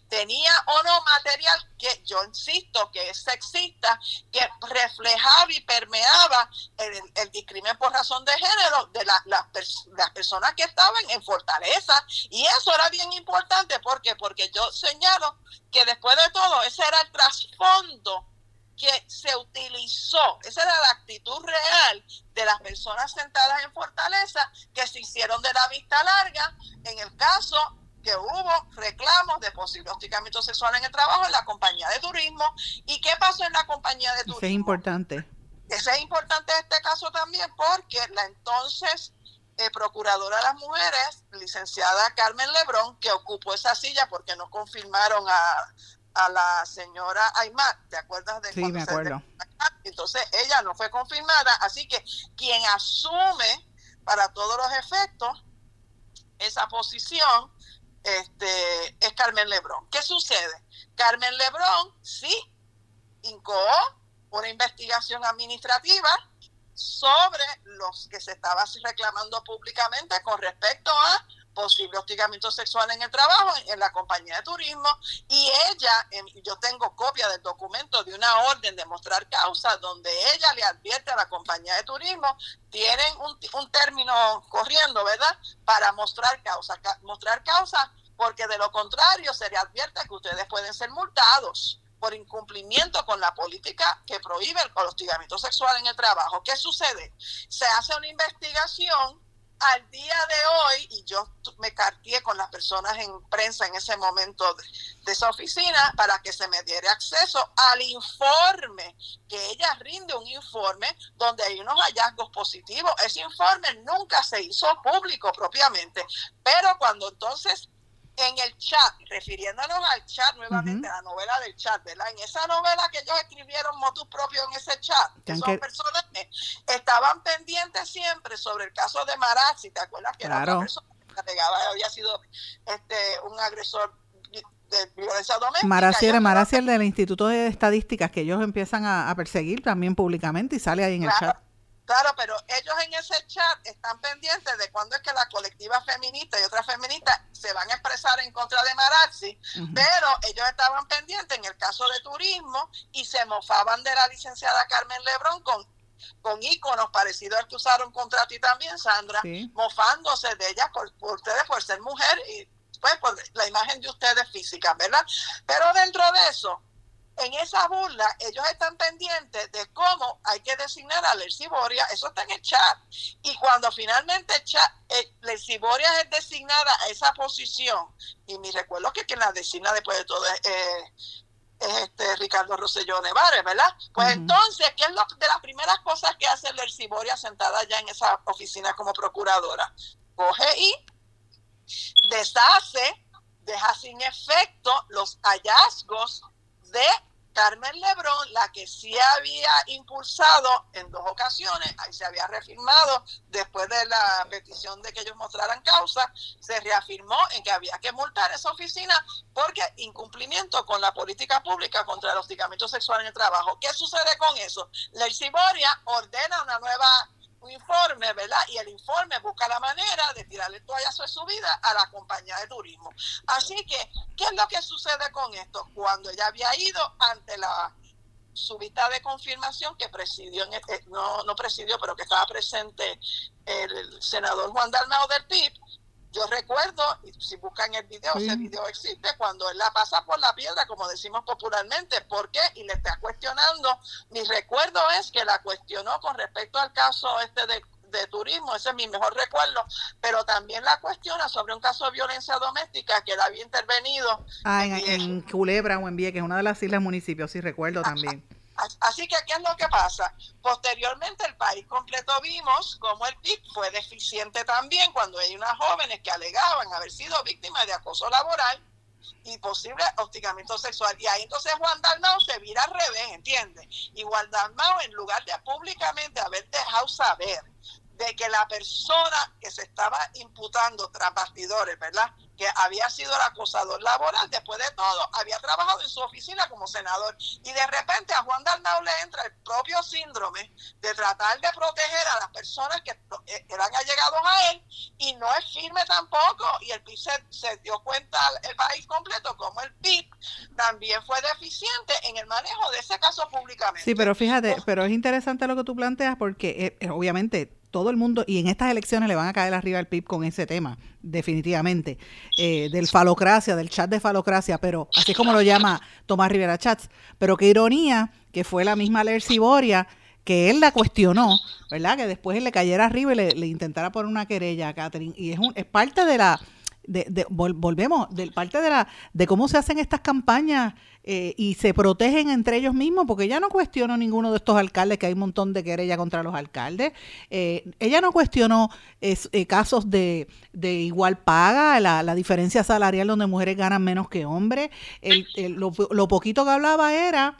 tenía o no material que yo insisto que es sexista, que reflejaba y permeaba el, discrimen por razón de género de las personas que estaban en Fortaleza. Y eso era bien importante. ¿Por Porque yo señalo que después de todo, ese era el trasfondo que se utilizó, esa era la actitud real de las personas sentadas en Fortaleza que se hicieron de la vista larga en el caso que hubo reclamos de posible hostigamiento sexual en el trabajo en la compañía de turismo. ¿Y qué pasó en la compañía de turismo? Eso es importante. Eso es importante este caso también porque la entonces eh, procuradora de las mujeres, licenciada Carmen Lebrón, que ocupó esa silla porque no confirmaron a, a la señora Aymar, ¿te acuerdas de Sí, me acuerdo. Entonces ella no fue confirmada, así que quien asume para todos los efectos esa posición este, es Carmen Lebrón. ¿Qué sucede? Carmen Lebrón sí incoó una investigación administrativa sobre los que se estaba reclamando públicamente con respecto a posible hostigamiento sexual en el trabajo en, la compañía de turismo y ella, yo tengo copia del documento de una orden de mostrar causa donde ella le advierte a la compañía de turismo, tienen un, un término corriendo, ¿verdad? Para mostrar causa, mostrar causa porque de lo contrario se le advierte que ustedes pueden ser multados por incumplimiento con la política que prohíbe el hostigamiento sexual en el trabajo. ¿Qué sucede? Se hace una investigación al día de hoy, y yo me carteé con las personas en prensa en ese momento de, esa oficina para que se me diera acceso al informe, que ella rinde un informe donde hay unos hallazgos positivos. Ese informe nunca se hizo público propiamente, pero cuando entonces en el chat, refiriéndonos al chat nuevamente, a la novela del chat, ¿verdad? En esa novela que ellos escribieron motus propio en ese chat, que son personas que estaban pendientes siempre sobre el caso de Marazzi, ¿te acuerdas? Que era una persona que había sido este, un agresor de violencia doméstica. Marazzi era Marazzi el del Instituto de Estadísticas, que ellos empiezan a, perseguir también públicamente y sale ahí en el chat. Claro, pero ellos en ese chat están pendientes de cuándo es que la colectiva feminista y otras feministas se van a expresar en contra de Marazzi, pero ellos estaban pendientes en el caso de turismo y se mofaban de la licenciada Carmen Lebrón con con íconos parecidos al que usaron contra ti también, Sandra, mofándose de ella por, ustedes por ser mujer y pues por la imagen de ustedes física, ¿verdad? Pero dentro de eso, en esa burla, ellos están pendientes de cómo hay que designar a Lerciboria, eso está en el chat. Y cuando finalmente eh, Lerciboria es designada a esa posición, y mi recuerdo que quien la designa después de todo es, eh, este Ricardo Rosselló Nevares, ¿verdad? Pues entonces, ¿qué es lo, de las primeras cosas que hace Lerciboria sentada ya en esa oficina como procuradora? Coge y deshace, deja sin efecto los hallazgos de Carmen Lebrón, la que sí había impulsado en dos ocasiones, ahí se había reafirmado después de la petición de que ellos mostraran causa, se reafirmó en que había que multar esa oficina porque incumplimiento con la política pública contra el hostigamiento sexual en el trabajo. ¿Qué sucede con eso? La Ciboria ordena una nueva un informe, ¿verdad? Y el informe busca la manera de tirarle toallazo de su vida a la compañía de turismo. Así que, ¿qué es lo que sucede con esto? Cuando ella había ido ante la subida de confirmación que presidió, en este, no, no presidió, pero que estaba presente el senador Juan Dalmao del PIB, yo recuerdo, y si buscan el video, ese video existe, cuando él la pasa por la piedra, como decimos popularmente. ¿Por qué? Y le está cuestionando. Mi recuerdo es que la cuestionó con respecto al caso este de, turismo, ese es mi mejor recuerdo, pero también la cuestiona sobre un caso de violencia doméstica que él había intervenido. Ah, en, Culebra o en Vieques, una de las islas municipios, sí recuerdo también. Así que, ¿qué es lo que pasa? Posteriormente, el país completo vimos cómo el PIB fue deficiente también cuando hay unas jóvenes que alegaban haber sido víctimas de acoso laboral y posible hostigamiento sexual. Y ahí entonces Juan Dalmao se vira al revés, ¿entiendes? Y Juan Dalmao, en lugar de públicamente haber dejado saber de que la persona que se estaba imputando tras bastidores, ¿verdad? que había sido el acosador laboral, después de todo, había trabajado en su oficina como senador. Y de repente a Juan Dalmau le entra el propio síndrome de tratar de proteger a las personas que eh, eran allegados a él y no es firme tampoco. Y el PIB se, dio cuenta el país completo como el PIB también fue deficiente en el manejo de ese caso públicamente. Sí, pero fíjate, pero es interesante lo que tú planteas porque eh, obviamente todo el mundo, y en estas elecciones le van a caer arriba al PIB con ese tema, definitivamente, eh, del falocracia, del chat de falocracia, pero así es como lo llama Tomás Rivera Chats. Pero qué ironía que fue la misma Lercy Boria que él la cuestionó, ¿verdad? Que después él le cayera arriba y le, intentara poner una querella a Catherine. Y es, un, es parte de la, de, volvemos, de parte de la, de cómo se hacen estas campañas eh, y se protegen entre ellos mismos, porque ella no cuestionó ninguno de estos alcaldes, que hay un montón de querella contra los alcaldes. Eh, ella no cuestionó eh, casos de, de, igual paga, la, la, diferencia salarial donde mujeres ganan menos que hombres. lo, lo, poquito que hablaba era,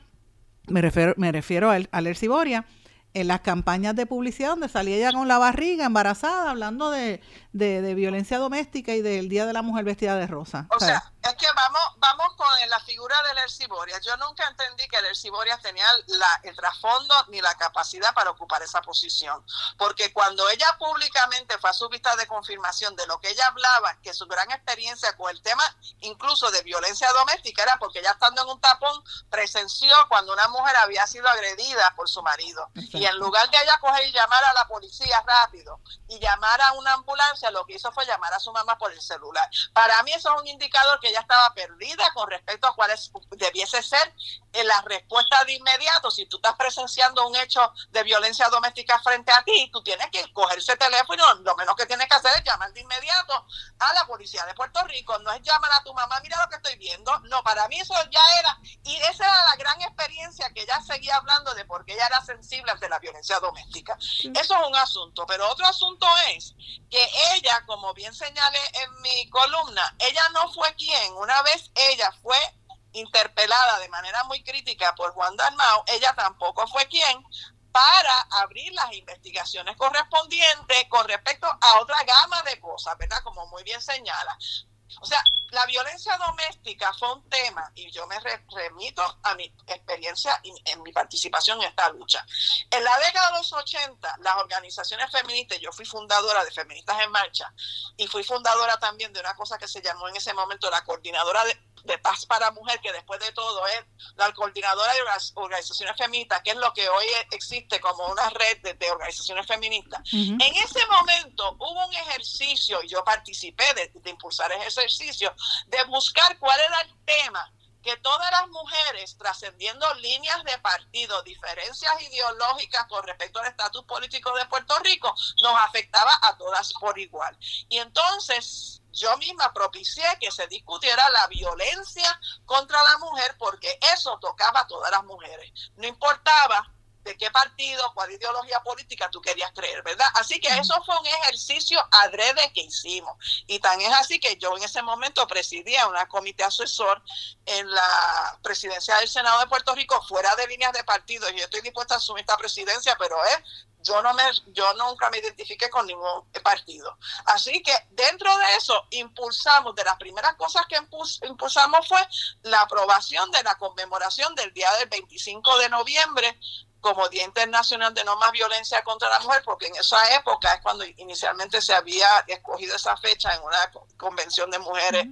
me refiero, me refiero a, a Lerciboria, en las campañas de publicidad donde salía ella con la barriga embarazada hablando de, de, violencia doméstica y del Día de la Mujer vestida de rosa. O sea, es que vamos vamos con la figura del Erciboria. Yo nunca entendí que el Erciboria tenía la, el trasfondo ni la capacidad para ocupar esa posición. Porque cuando ella públicamente fue a su vista de confirmación de lo que ella hablaba, que su gran experiencia con el tema incluso de violencia doméstica era porque ella estando en un tapón presenció cuando una mujer había sido agredida por su marido. Y en lugar de ella coger y llamar a la policía rápido y llamar a una ambulancia, lo que hizo fue llamar a su mamá por el celular. Para mí eso es un indicador que ella estaba perdida con respecto a cuál es, debiese ser en la respuesta de inmediato. Si tú estás presenciando un hecho de violencia doméstica frente a ti, tú tienes que coger ese teléfono, lo menos que tienes que hacer es llamar de inmediato a la policía de Puerto Rico. No es llamar a tu mamá, mira lo que estoy viendo. No, para mí eso ya era, y esa era la gran experiencia que ella seguía hablando de por qué ella era sensible ante la violencia doméstica. Eso es un asunto, pero otro asunto es que ella, como bien señalé en mi columna, ella no fue quien, una vez ella fue interpelada de manera muy crítica por Juan Dalmau, ella tampoco fue quien para abrir las investigaciones correspondientes con respecto a otra gama de cosas, ¿verdad? Como muy bien señala. O sea, la violencia doméstica fue un tema y yo me remito a mi experiencia y en mi participación en esta lucha. En la década de los 80, las organizaciones feministas, yo fui fundadora de Feministas en Marcha y fui fundadora también de una cosa que se llamó en ese momento la Coordinadora de, Paz para Mujer, que después de todo es la Coordinadora de las Organizaciones Feministas, que es lo que hoy existe como una red de, organizaciones feministas. En ese momento hubo un ejercicio, y yo participé de, de impulsar ese ejercicio, de buscar cuál era el tema que todas las mujeres, trascendiendo líneas de partido, diferencias ideológicas con respecto al estatus político de Puerto Rico, nos afectaba a todas por igual. Y entonces yo misma propicié que se discutiera la violencia contra la mujer porque eso tocaba a todas las mujeres. No importaba de qué partido, cuál ideología política tú querías creer, ¿verdad? Así que eso fue un ejercicio adrede que hicimos. Y tan es así que yo en ese momento presidía una comité asesor en la presidencia del Senado de Puerto Rico, fuera de líneas de partido. Yo estoy dispuesta a asumir esta presidencia, pero es yo no me yo nunca me identifiqué con ningún partido. Así que dentro de eso impulsamos, de las primeras cosas que impulsamos fue la aprobación de la conmemoración del día del 25 de noviembre como Día Internacional de No Más Violencia contra la Mujer, porque en esa época es cuando inicialmente se había escogido esa fecha en una convención de mujeres,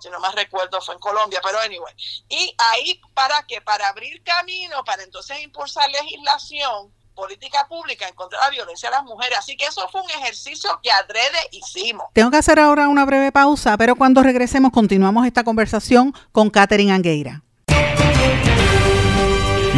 si no más recuerdo fue en Colombia, pero anyway. Y ahí para que para abrir camino, para entonces impulsar legislación, política pública en contra de la violencia a las mujeres. Así que eso fue un ejercicio que adrede hicimos. Tengo que hacer ahora una breve pausa, pero cuando regresemos continuamos esta conversación con Catherine Angueira.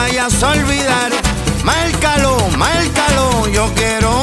Vayas a olvidar. Márcalo, márcalo, yo quiero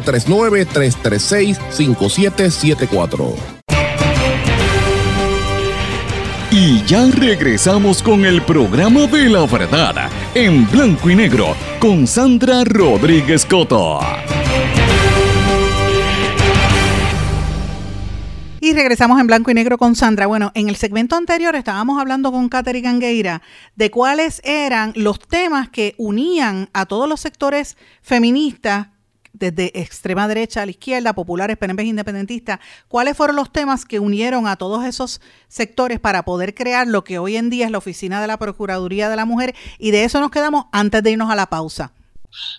939-336-5774. Y ya regresamos con el programa de la verdad en blanco y negro con Sandra Rodríguez Coto. Y regresamos en blanco y negro con Sandra. Bueno, en el segmento anterior estábamos hablando con Catherine Angueira de cuáles eran los temas que unían a todos los sectores feministas desde extrema derecha a la izquierda, populares, PNP, independentistas, ¿cuáles fueron los temas que unieron a todos esos sectores para poder crear lo que hoy en día es la Oficina de la Procuraduría de la Mujer? Y de eso nos quedamos antes de irnos a la pausa.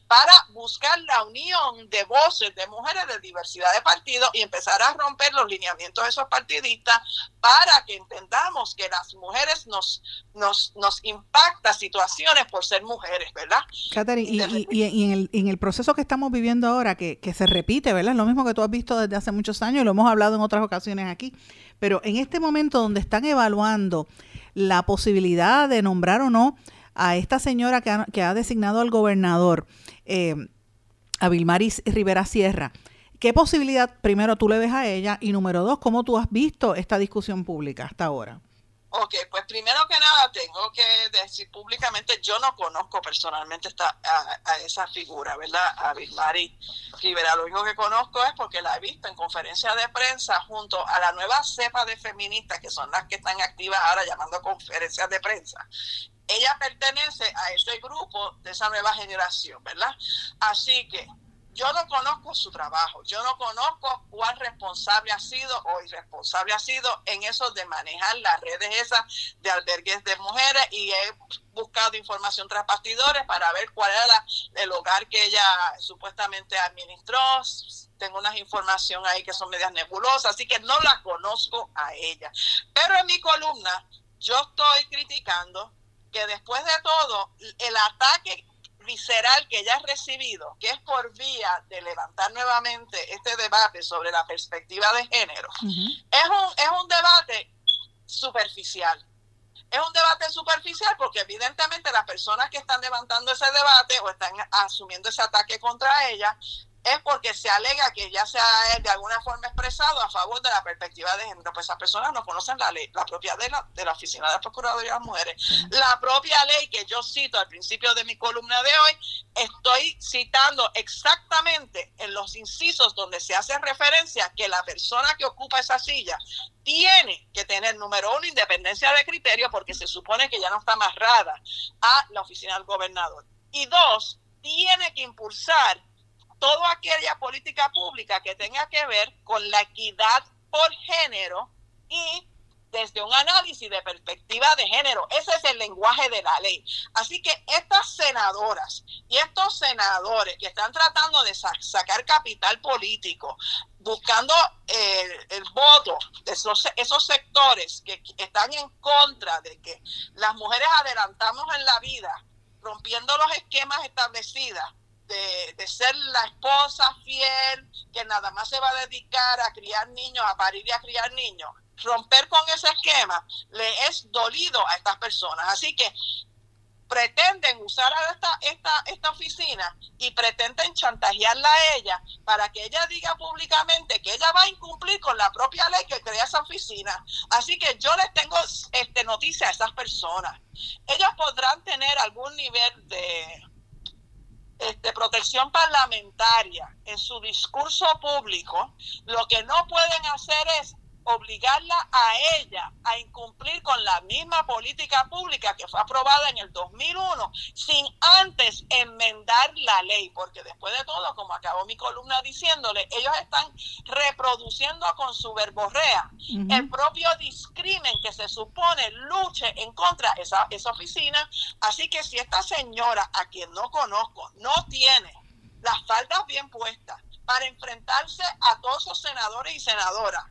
Para buscar la unión de voces de mujeres de diversidad de partidos y empezar a romper los lineamientos de esos partidistas para que entendamos que las mujeres nos, nos, nos impacta situaciones por ser mujeres, ¿verdad? Catherine, y, y- en, el, en el proceso que estamos viviendo ahora, que, que se repite, ¿verdad? Es lo mismo que tú has visto desde hace muchos años y lo hemos hablado en otras ocasiones aquí, pero en este momento donde están evaluando la posibilidad de nombrar o no a esta señora que ha, designado al gobernador, eh, a Vilmaris Rivera Sierra, ¿qué posibilidad primero tú le ves a ella? Y número dos, ¿cómo tú has visto esta discusión pública hasta ahora? Ok, pues primero que nada tengo que decir públicamente, yo no conozco personalmente esta, a, esa figura, ¿verdad? A Vilmari Rivera. Lo único que conozco es porque la he visto en conferencias de prensa junto a la nueva cepa de feministas, que son las que están activas ahora llamando conferencias de prensa. Ella pertenece a ese grupo de esa nueva generación, ¿verdad? Así que yo no conozco su trabajo, yo no conozco cuán responsable ha sido o irresponsable ha sido en eso de manejar las redes esas de albergues de mujeres y he buscado información tras bastidores para ver cuál era el hogar que ella supuestamente administró. Tengo unas información ahí que son medias nebulosas, así que no la conozco a ella. Pero en mi columna yo estoy criticando que después de todo el ataque visceral que ella ha recibido, que es por vía de levantar nuevamente este debate sobre la perspectiva de género, es, un, es un debate superficial. Es un debate superficial porque evidentemente las personas que están levantando ese debate o están asumiendo ese ataque contra ella es porque se alega que ya se ha de alguna forma expresado a favor de la perspectiva de género. Pues esas personas no conocen la ley, la propia de la, de la Oficina de la Procuraduría de las Mujeres. La propia ley que yo cito al principio de mi columna de hoy, estoy citando exactamente en los incisos donde se hace referencia que la persona que ocupa esa silla tiene que tener, número uno, independencia de criterio porque se supone que ya no está amarrada a la oficina del gobernador. Y dos, tiene que impulsar toda aquella política pública que tenga que ver con la equidad por género y desde un análisis de perspectiva de género. Ese es el lenguaje de la ley. Así que estas senadoras y estos senadores que están tratando de sa- sacar capital político, buscando eh, el voto de esos, esos sectores que están en contra de que las mujeres adelantamos en la vida, rompiendo los esquemas establecidos de, ser la esposa fiel, que nada más se va a dedicar a criar niños, a parir y a criar niños. Romper con ese esquema le es dolido a estas personas. Así que pretenden usar a esta, esta, esta oficina y pretenden chantajearla a ella para que ella diga públicamente que ella va a incumplir con la propia ley que crea esa oficina. Así que yo les tengo este, noticia a esas personas. Ellas podrán tener algún nivel de este, protección parlamentaria en su discurso público, lo que no pueden hacer es obligarla a ella a incumplir con la misma política pública que fue aprobada en el 2001 sin antes enmendar la ley, porque después de todo, como acabó mi columna diciéndole, ellos están reproduciendo con su verborrea el propio discrimen que se supone luche en contra de esa, esa oficina. Así que si esta señora, a quien no conozco, no tiene las faldas bien puestas para enfrentarse a todos esos senadores y senadoras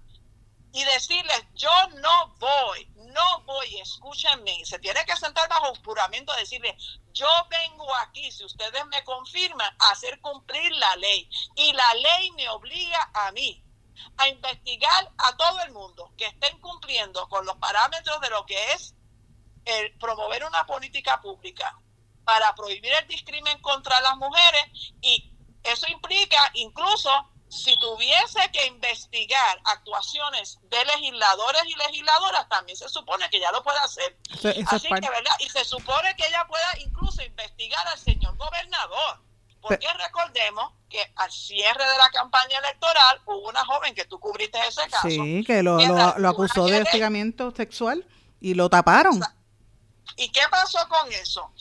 y decirles, yo no voy, no voy, escúchenme, se tiene que sentar bajo juramento a decirle, yo vengo aquí, si ustedes me confirman, a hacer cumplir la ley. Y la ley me obliga a mí a investigar a todo el mundo que estén cumpliendo con los parámetros de lo que es el promover una política pública para prohibir el discrimen contra las mujeres y eso implica incluso si tuviese que investigar actuaciones de legisladores y legisladoras, también se supone que ya lo puede hacer. Eso- eso es Así que, ¿verdad? Y se supone que ella pueda incluso investigar al señor gobernador. Porque recordemos que al cierre de la campaña electoral hubo una joven que tú cubriste ese caso. Sí, que lo, acusó de hostigamiento sexual y lo taparon. ¿Y qué pasó con eso?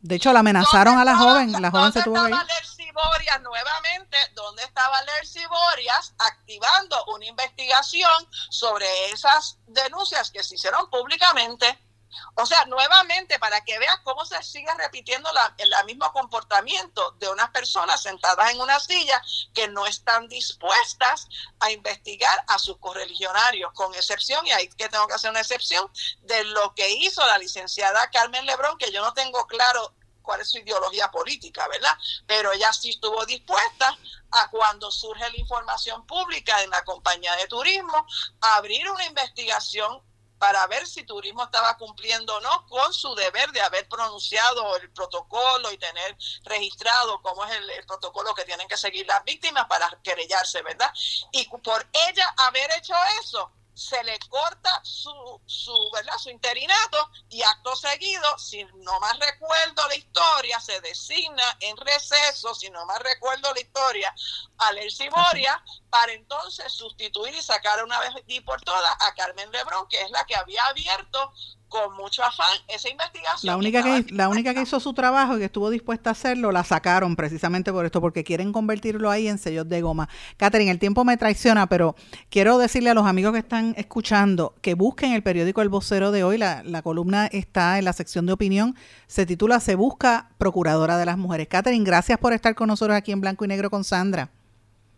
De hecho, la amenazaron a la joven. La joven se ¿Dónde tuvo que ir. Borias nuevamente? ¿Dónde estaba Lercy Borias activando una investigación sobre esas denuncias que se hicieron públicamente? O sea, nuevamente, para que veas cómo se sigue repitiendo la, el mismo comportamiento de unas personas sentadas en una silla que no están dispuestas a investigar a sus correligionarios, con excepción, y ahí que tengo que hacer una excepción, de lo que hizo la licenciada Carmen Lebrón, que yo no tengo claro cuál es su ideología política, ¿verdad? Pero ella sí estuvo dispuesta a cuando surge la información pública en la compañía de turismo, abrir una investigación para ver si turismo estaba cumpliendo o no con su deber de haber pronunciado el protocolo y tener registrado cómo es el protocolo que tienen que seguir las víctimas para querellarse, ¿verdad? Y por ella haber hecho eso, se le corta su, su, ¿verdad? su interinato y acto seguido, si no más recuerdo la historia, se designa en receso, si no más recuerdo la historia, a Lercy Boria para entonces sustituir y sacar una vez y por todas a Carmen Lebrón, que es la que había abierto con mucho afán esa investigación. La única, que, la única que hizo su trabajo y que estuvo dispuesta a hacerlo, la sacaron precisamente por esto, porque quieren convertirlo ahí en sellos de goma. Catherine, el tiempo me traiciona, pero quiero decirle a los amigos que están escuchando que busquen el periódico El Vocero de hoy. La, la columna está en la sección de opinión. Se titula Se busca Procuradora de las Mujeres. Catherine, gracias por estar con nosotros aquí en Blanco y Negro con Sandra.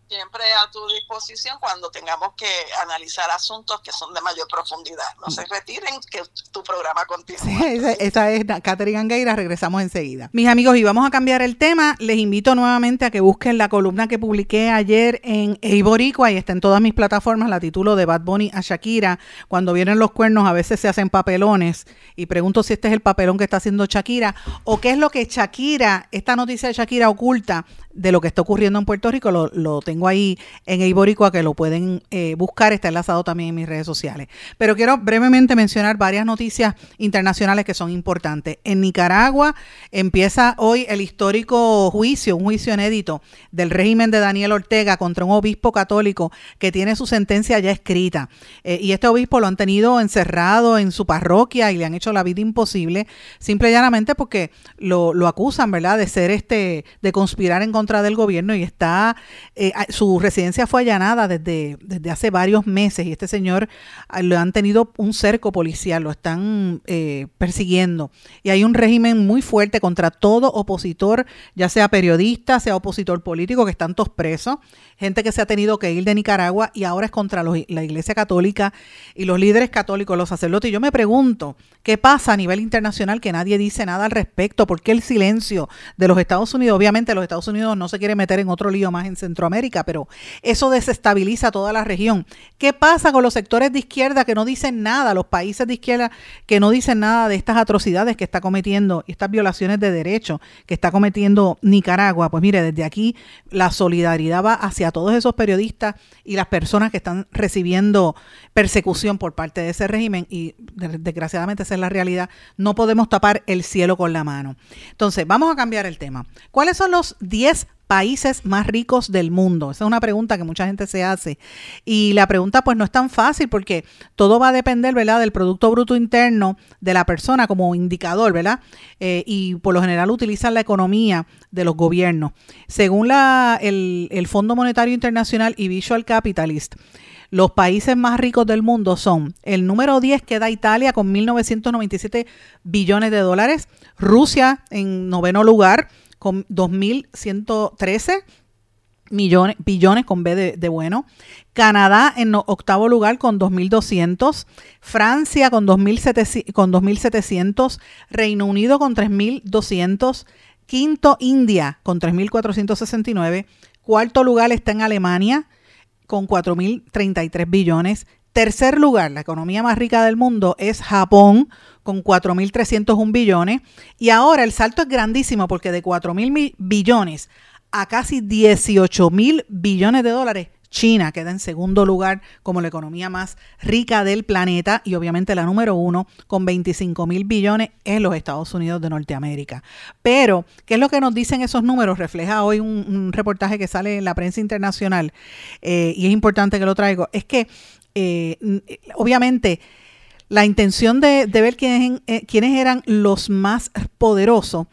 Siempre a tu disposición cuando tengamos que analizar asuntos que son de mayor profundidad. No se retiren, que tu programa continúa. Esa, es Catherine Angueira, regresamos enseguida. Mis amigos, y vamos a cambiar el tema. Les invito nuevamente a que busquen la columna que publiqué ayer en Eiboricua y está en todas mis plataformas. La titulo de Bad Bunny a Shakira. Cuando vienen los cuernos a veces se hacen papelones y pregunto si este es el papelón que está haciendo Shakira o qué es lo que Shakira, esta noticia de Shakira oculta de lo que está ocurriendo en Puerto Rico. Lo, lo tengo ahí en Eiboricua que lo pueden eh, buscar. Está enlazado también en mis redes sociales. Pero quiero brevemente mencionar varias noticias internacionales que son importantes. En Nicaragua empieza hoy el histórico juicio, un juicio inédito del régimen de Daniel Ortega contra un obispo católico que tiene su sentencia ya escrita. Eh, y este obispo lo han tenido encerrado en su parroquia y le han hecho la vida imposible, simple y llanamente porque lo, lo acusan, ¿verdad?, de ser este, de conspirar en contra del gobierno y está, eh, su residencia fue allanada desde, desde hace varios meses y este señor lo han tenido un cerco policial, lo están eh, persiguiendo. Y hay un régimen muy fuerte contra todo opositor, ya sea periodista, sea opositor político, que están todos presos, gente que se ha tenido que ir de Nicaragua y ahora es contra los, la Iglesia Católica y los líderes católicos, los sacerdotes. Y yo me pregunto, ¿qué pasa a nivel internacional que nadie dice nada al respecto? ¿Por qué el silencio de los Estados Unidos? Obviamente los Estados Unidos no se quiere meter en otro lío más en Centroamérica, pero eso desestabiliza toda la región. ¿Qué pasa con los sectores de izquierda que no dicen nada, los países de izquierda que no dicen nada de estas atrocidades que está cometiendo, estas violaciones de derechos que está cometiendo Nicaragua? Pues mire, desde aquí la solidaridad va hacia todos esos periodistas y las personas que están recibiendo persecución por parte de ese régimen y desgraciadamente esa es la realidad. No podemos tapar el cielo con la mano. Entonces, vamos a cambiar el tema. ¿Cuáles son los 10 países más ricos del mundo? Esa es una pregunta que mucha gente se hace. Y la pregunta pues no es tan fácil porque todo va a depender, ¿verdad?, del Producto Bruto Interno de la persona como indicador, ¿verdad? Eh, y por lo general utilizan la economía de los gobiernos. Según la, el, el Fondo Monetario Internacional y Visual Capitalist, los países más ricos del mundo son el número 10 queda Italia con 1.997 billones de dólares, Rusia en noveno lugar con 2.113 millones, billones con B de, bueno, Canadá en octavo lugar con 2.200, Francia con 2.700, con 2.700, Reino Unido con 3.200, quinto India con 3.469, cuarto lugar está en Alemania con 4.033 billones. Tercer lugar, la economía más rica del mundo es Japón con 4.301 billones. Y ahora el salto es grandísimo porque de 4.000 billones a casi 18.000 billones de dólares, China queda en segundo lugar como la economía más rica del planeta y obviamente la número uno con 25 mil billones en los Estados Unidos de Norteamérica. Pero, ¿qué es lo que nos dicen esos números? Refleja hoy un, reportaje que sale en la prensa internacional eh, y es importante que lo traigo. Es que, eh, obviamente, la intención de, ver quiénes, eh, quiénes eran los más poderosos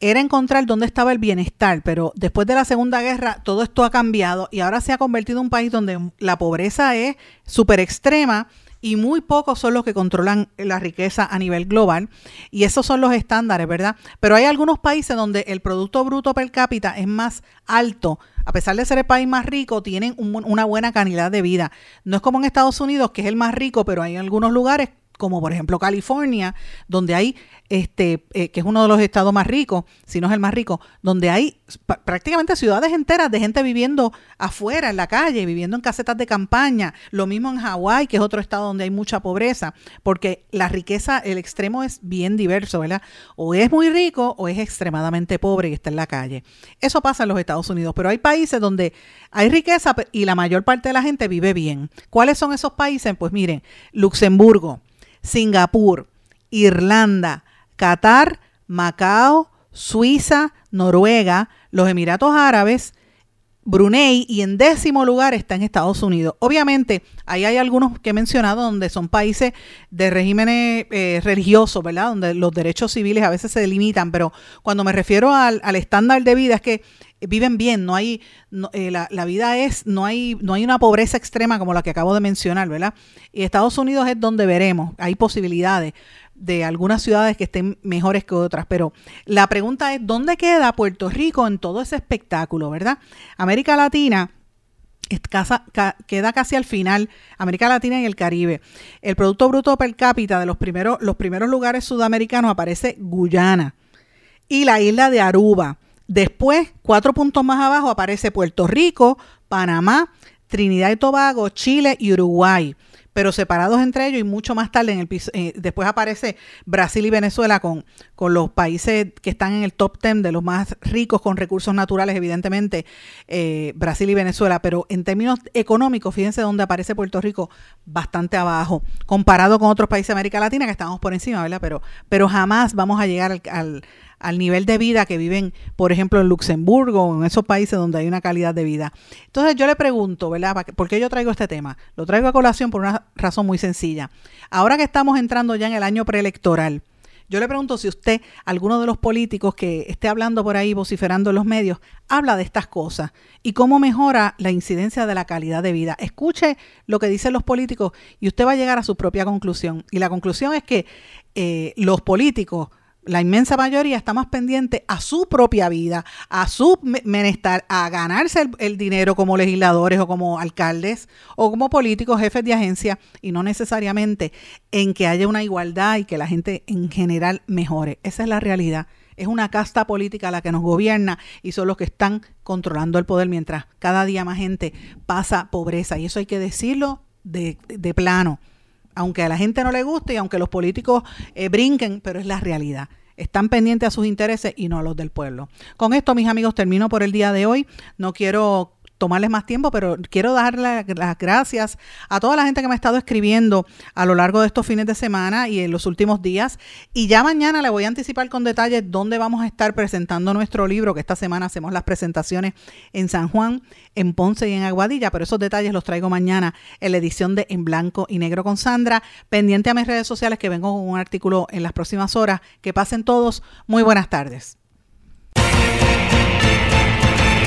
era encontrar dónde estaba el bienestar, pero después de la Segunda Guerra todo esto ha cambiado y ahora se ha convertido en un país donde la pobreza es súper extrema y muy pocos son los que controlan la riqueza a nivel global y esos son los estándares, ¿verdad? Pero hay algunos países donde el Producto Bruto per cápita es más alto. A pesar de ser el país más rico, tienen un, una buena calidad de vida. No es como en Estados Unidos, que es el más rico, pero hay algunos lugares como por ejemplo California, donde hay, este, eh, que es uno de los estados más ricos, si no es el más rico, donde hay prácticamente ciudades enteras de gente viviendo afuera, en la calle, viviendo en casetas de campaña. Lo mismo en Hawái, que es otro estado donde hay mucha pobreza, porque la riqueza, el extremo es bien diverso, ¿verdad? O es muy rico o es extremadamente pobre y está en la calle. Eso pasa en los Estados Unidos, pero hay países donde hay riqueza y la mayor parte de la gente vive bien. ¿Cuáles son esos países? Pues miren, Luxemburgo. Singapur, Irlanda, Qatar, Macao, Suiza, Noruega, los Emiratos Árabes, Brunei y en décimo lugar está en Estados Unidos. Obviamente, ahí hay algunos que he mencionado donde son países de regímenes eh, religiosos, ¿verdad? Donde los derechos civiles a veces se delimitan, pero cuando me refiero al, al estándar de vida es que viven bien, no hay, eh, la, la, vida es, no hay, no hay una pobreza extrema como la que acabo de mencionar, ¿verdad? Y Estados Unidos es donde veremos, hay posibilidades de algunas ciudades que estén mejores que otras, pero la pregunta es, ¿dónde queda Puerto Rico en todo ese espectáculo, verdad? América Latina queda casi al final, América Latina y el Caribe. El Producto Bruto per cápita de los primeros, los primeros lugares sudamericanos aparece Guyana y la isla de Aruba. Después, cuatro puntos más abajo, aparece Puerto Rico, Panamá, Trinidad y Tobago, Chile y Uruguay pero separados entre ellos y mucho más tarde en el piso, eh, después aparece Brasil y Venezuela con, con los países que están en el top 10 de los más ricos con recursos naturales, evidentemente, eh, Brasil y Venezuela, pero en términos económicos, fíjense dónde aparece Puerto Rico, bastante abajo, comparado con otros países de América Latina que estamos por encima, ¿verdad? Pero, pero jamás vamos a llegar al, al al nivel de vida que viven, por ejemplo, en Luxemburgo o en esos países donde hay una calidad de vida. Entonces yo le pregunto, ¿verdad? ¿Por qué yo traigo este tema? Lo traigo a colación por una razón muy sencilla. Ahora que estamos entrando ya en el año preelectoral, yo le pregunto si usted, alguno de los políticos que esté hablando por ahí, vociferando en los medios, habla de estas cosas y cómo mejora la incidencia de la calidad de vida. Escuche lo que dicen los políticos y usted va a llegar a su propia conclusión. Y la conclusión es que eh, los políticos la inmensa mayoría está más pendiente a su propia vida, a su bienestar, a ganarse el, el, dinero como legisladores o como alcaldes o como políticos, jefes de agencia, y no necesariamente en que haya una igualdad y que la gente en general mejore. Esa es la realidad. es una casta política la que nos gobierna y son los que están controlando el poder mientras cada día más gente pasa pobreza. Y eso hay que decirlo de, de plano. Aunque a la gente no le guste y aunque los políticos eh, brinquen, pero es la realidad están pendientes a sus intereses y no a los del pueblo. Con esto, mis amigos, termino por el día de hoy. No quiero tomarles más tiempo, pero quiero darle las gracias a toda la gente que me ha estado escribiendo a lo largo de estos fines de semana y en los últimos días. Y ya mañana le voy a anticipar con detalles dónde vamos a estar presentando nuestro libro, que esta semana hacemos las presentaciones en San Juan, en Ponce y en Aguadilla, pero esos detalles los traigo mañana en la edición de En Blanco y Negro con Sandra. Pendiente a mis redes sociales que vengo con un artículo en las próximas horas. Que pasen todos. Muy buenas tardes.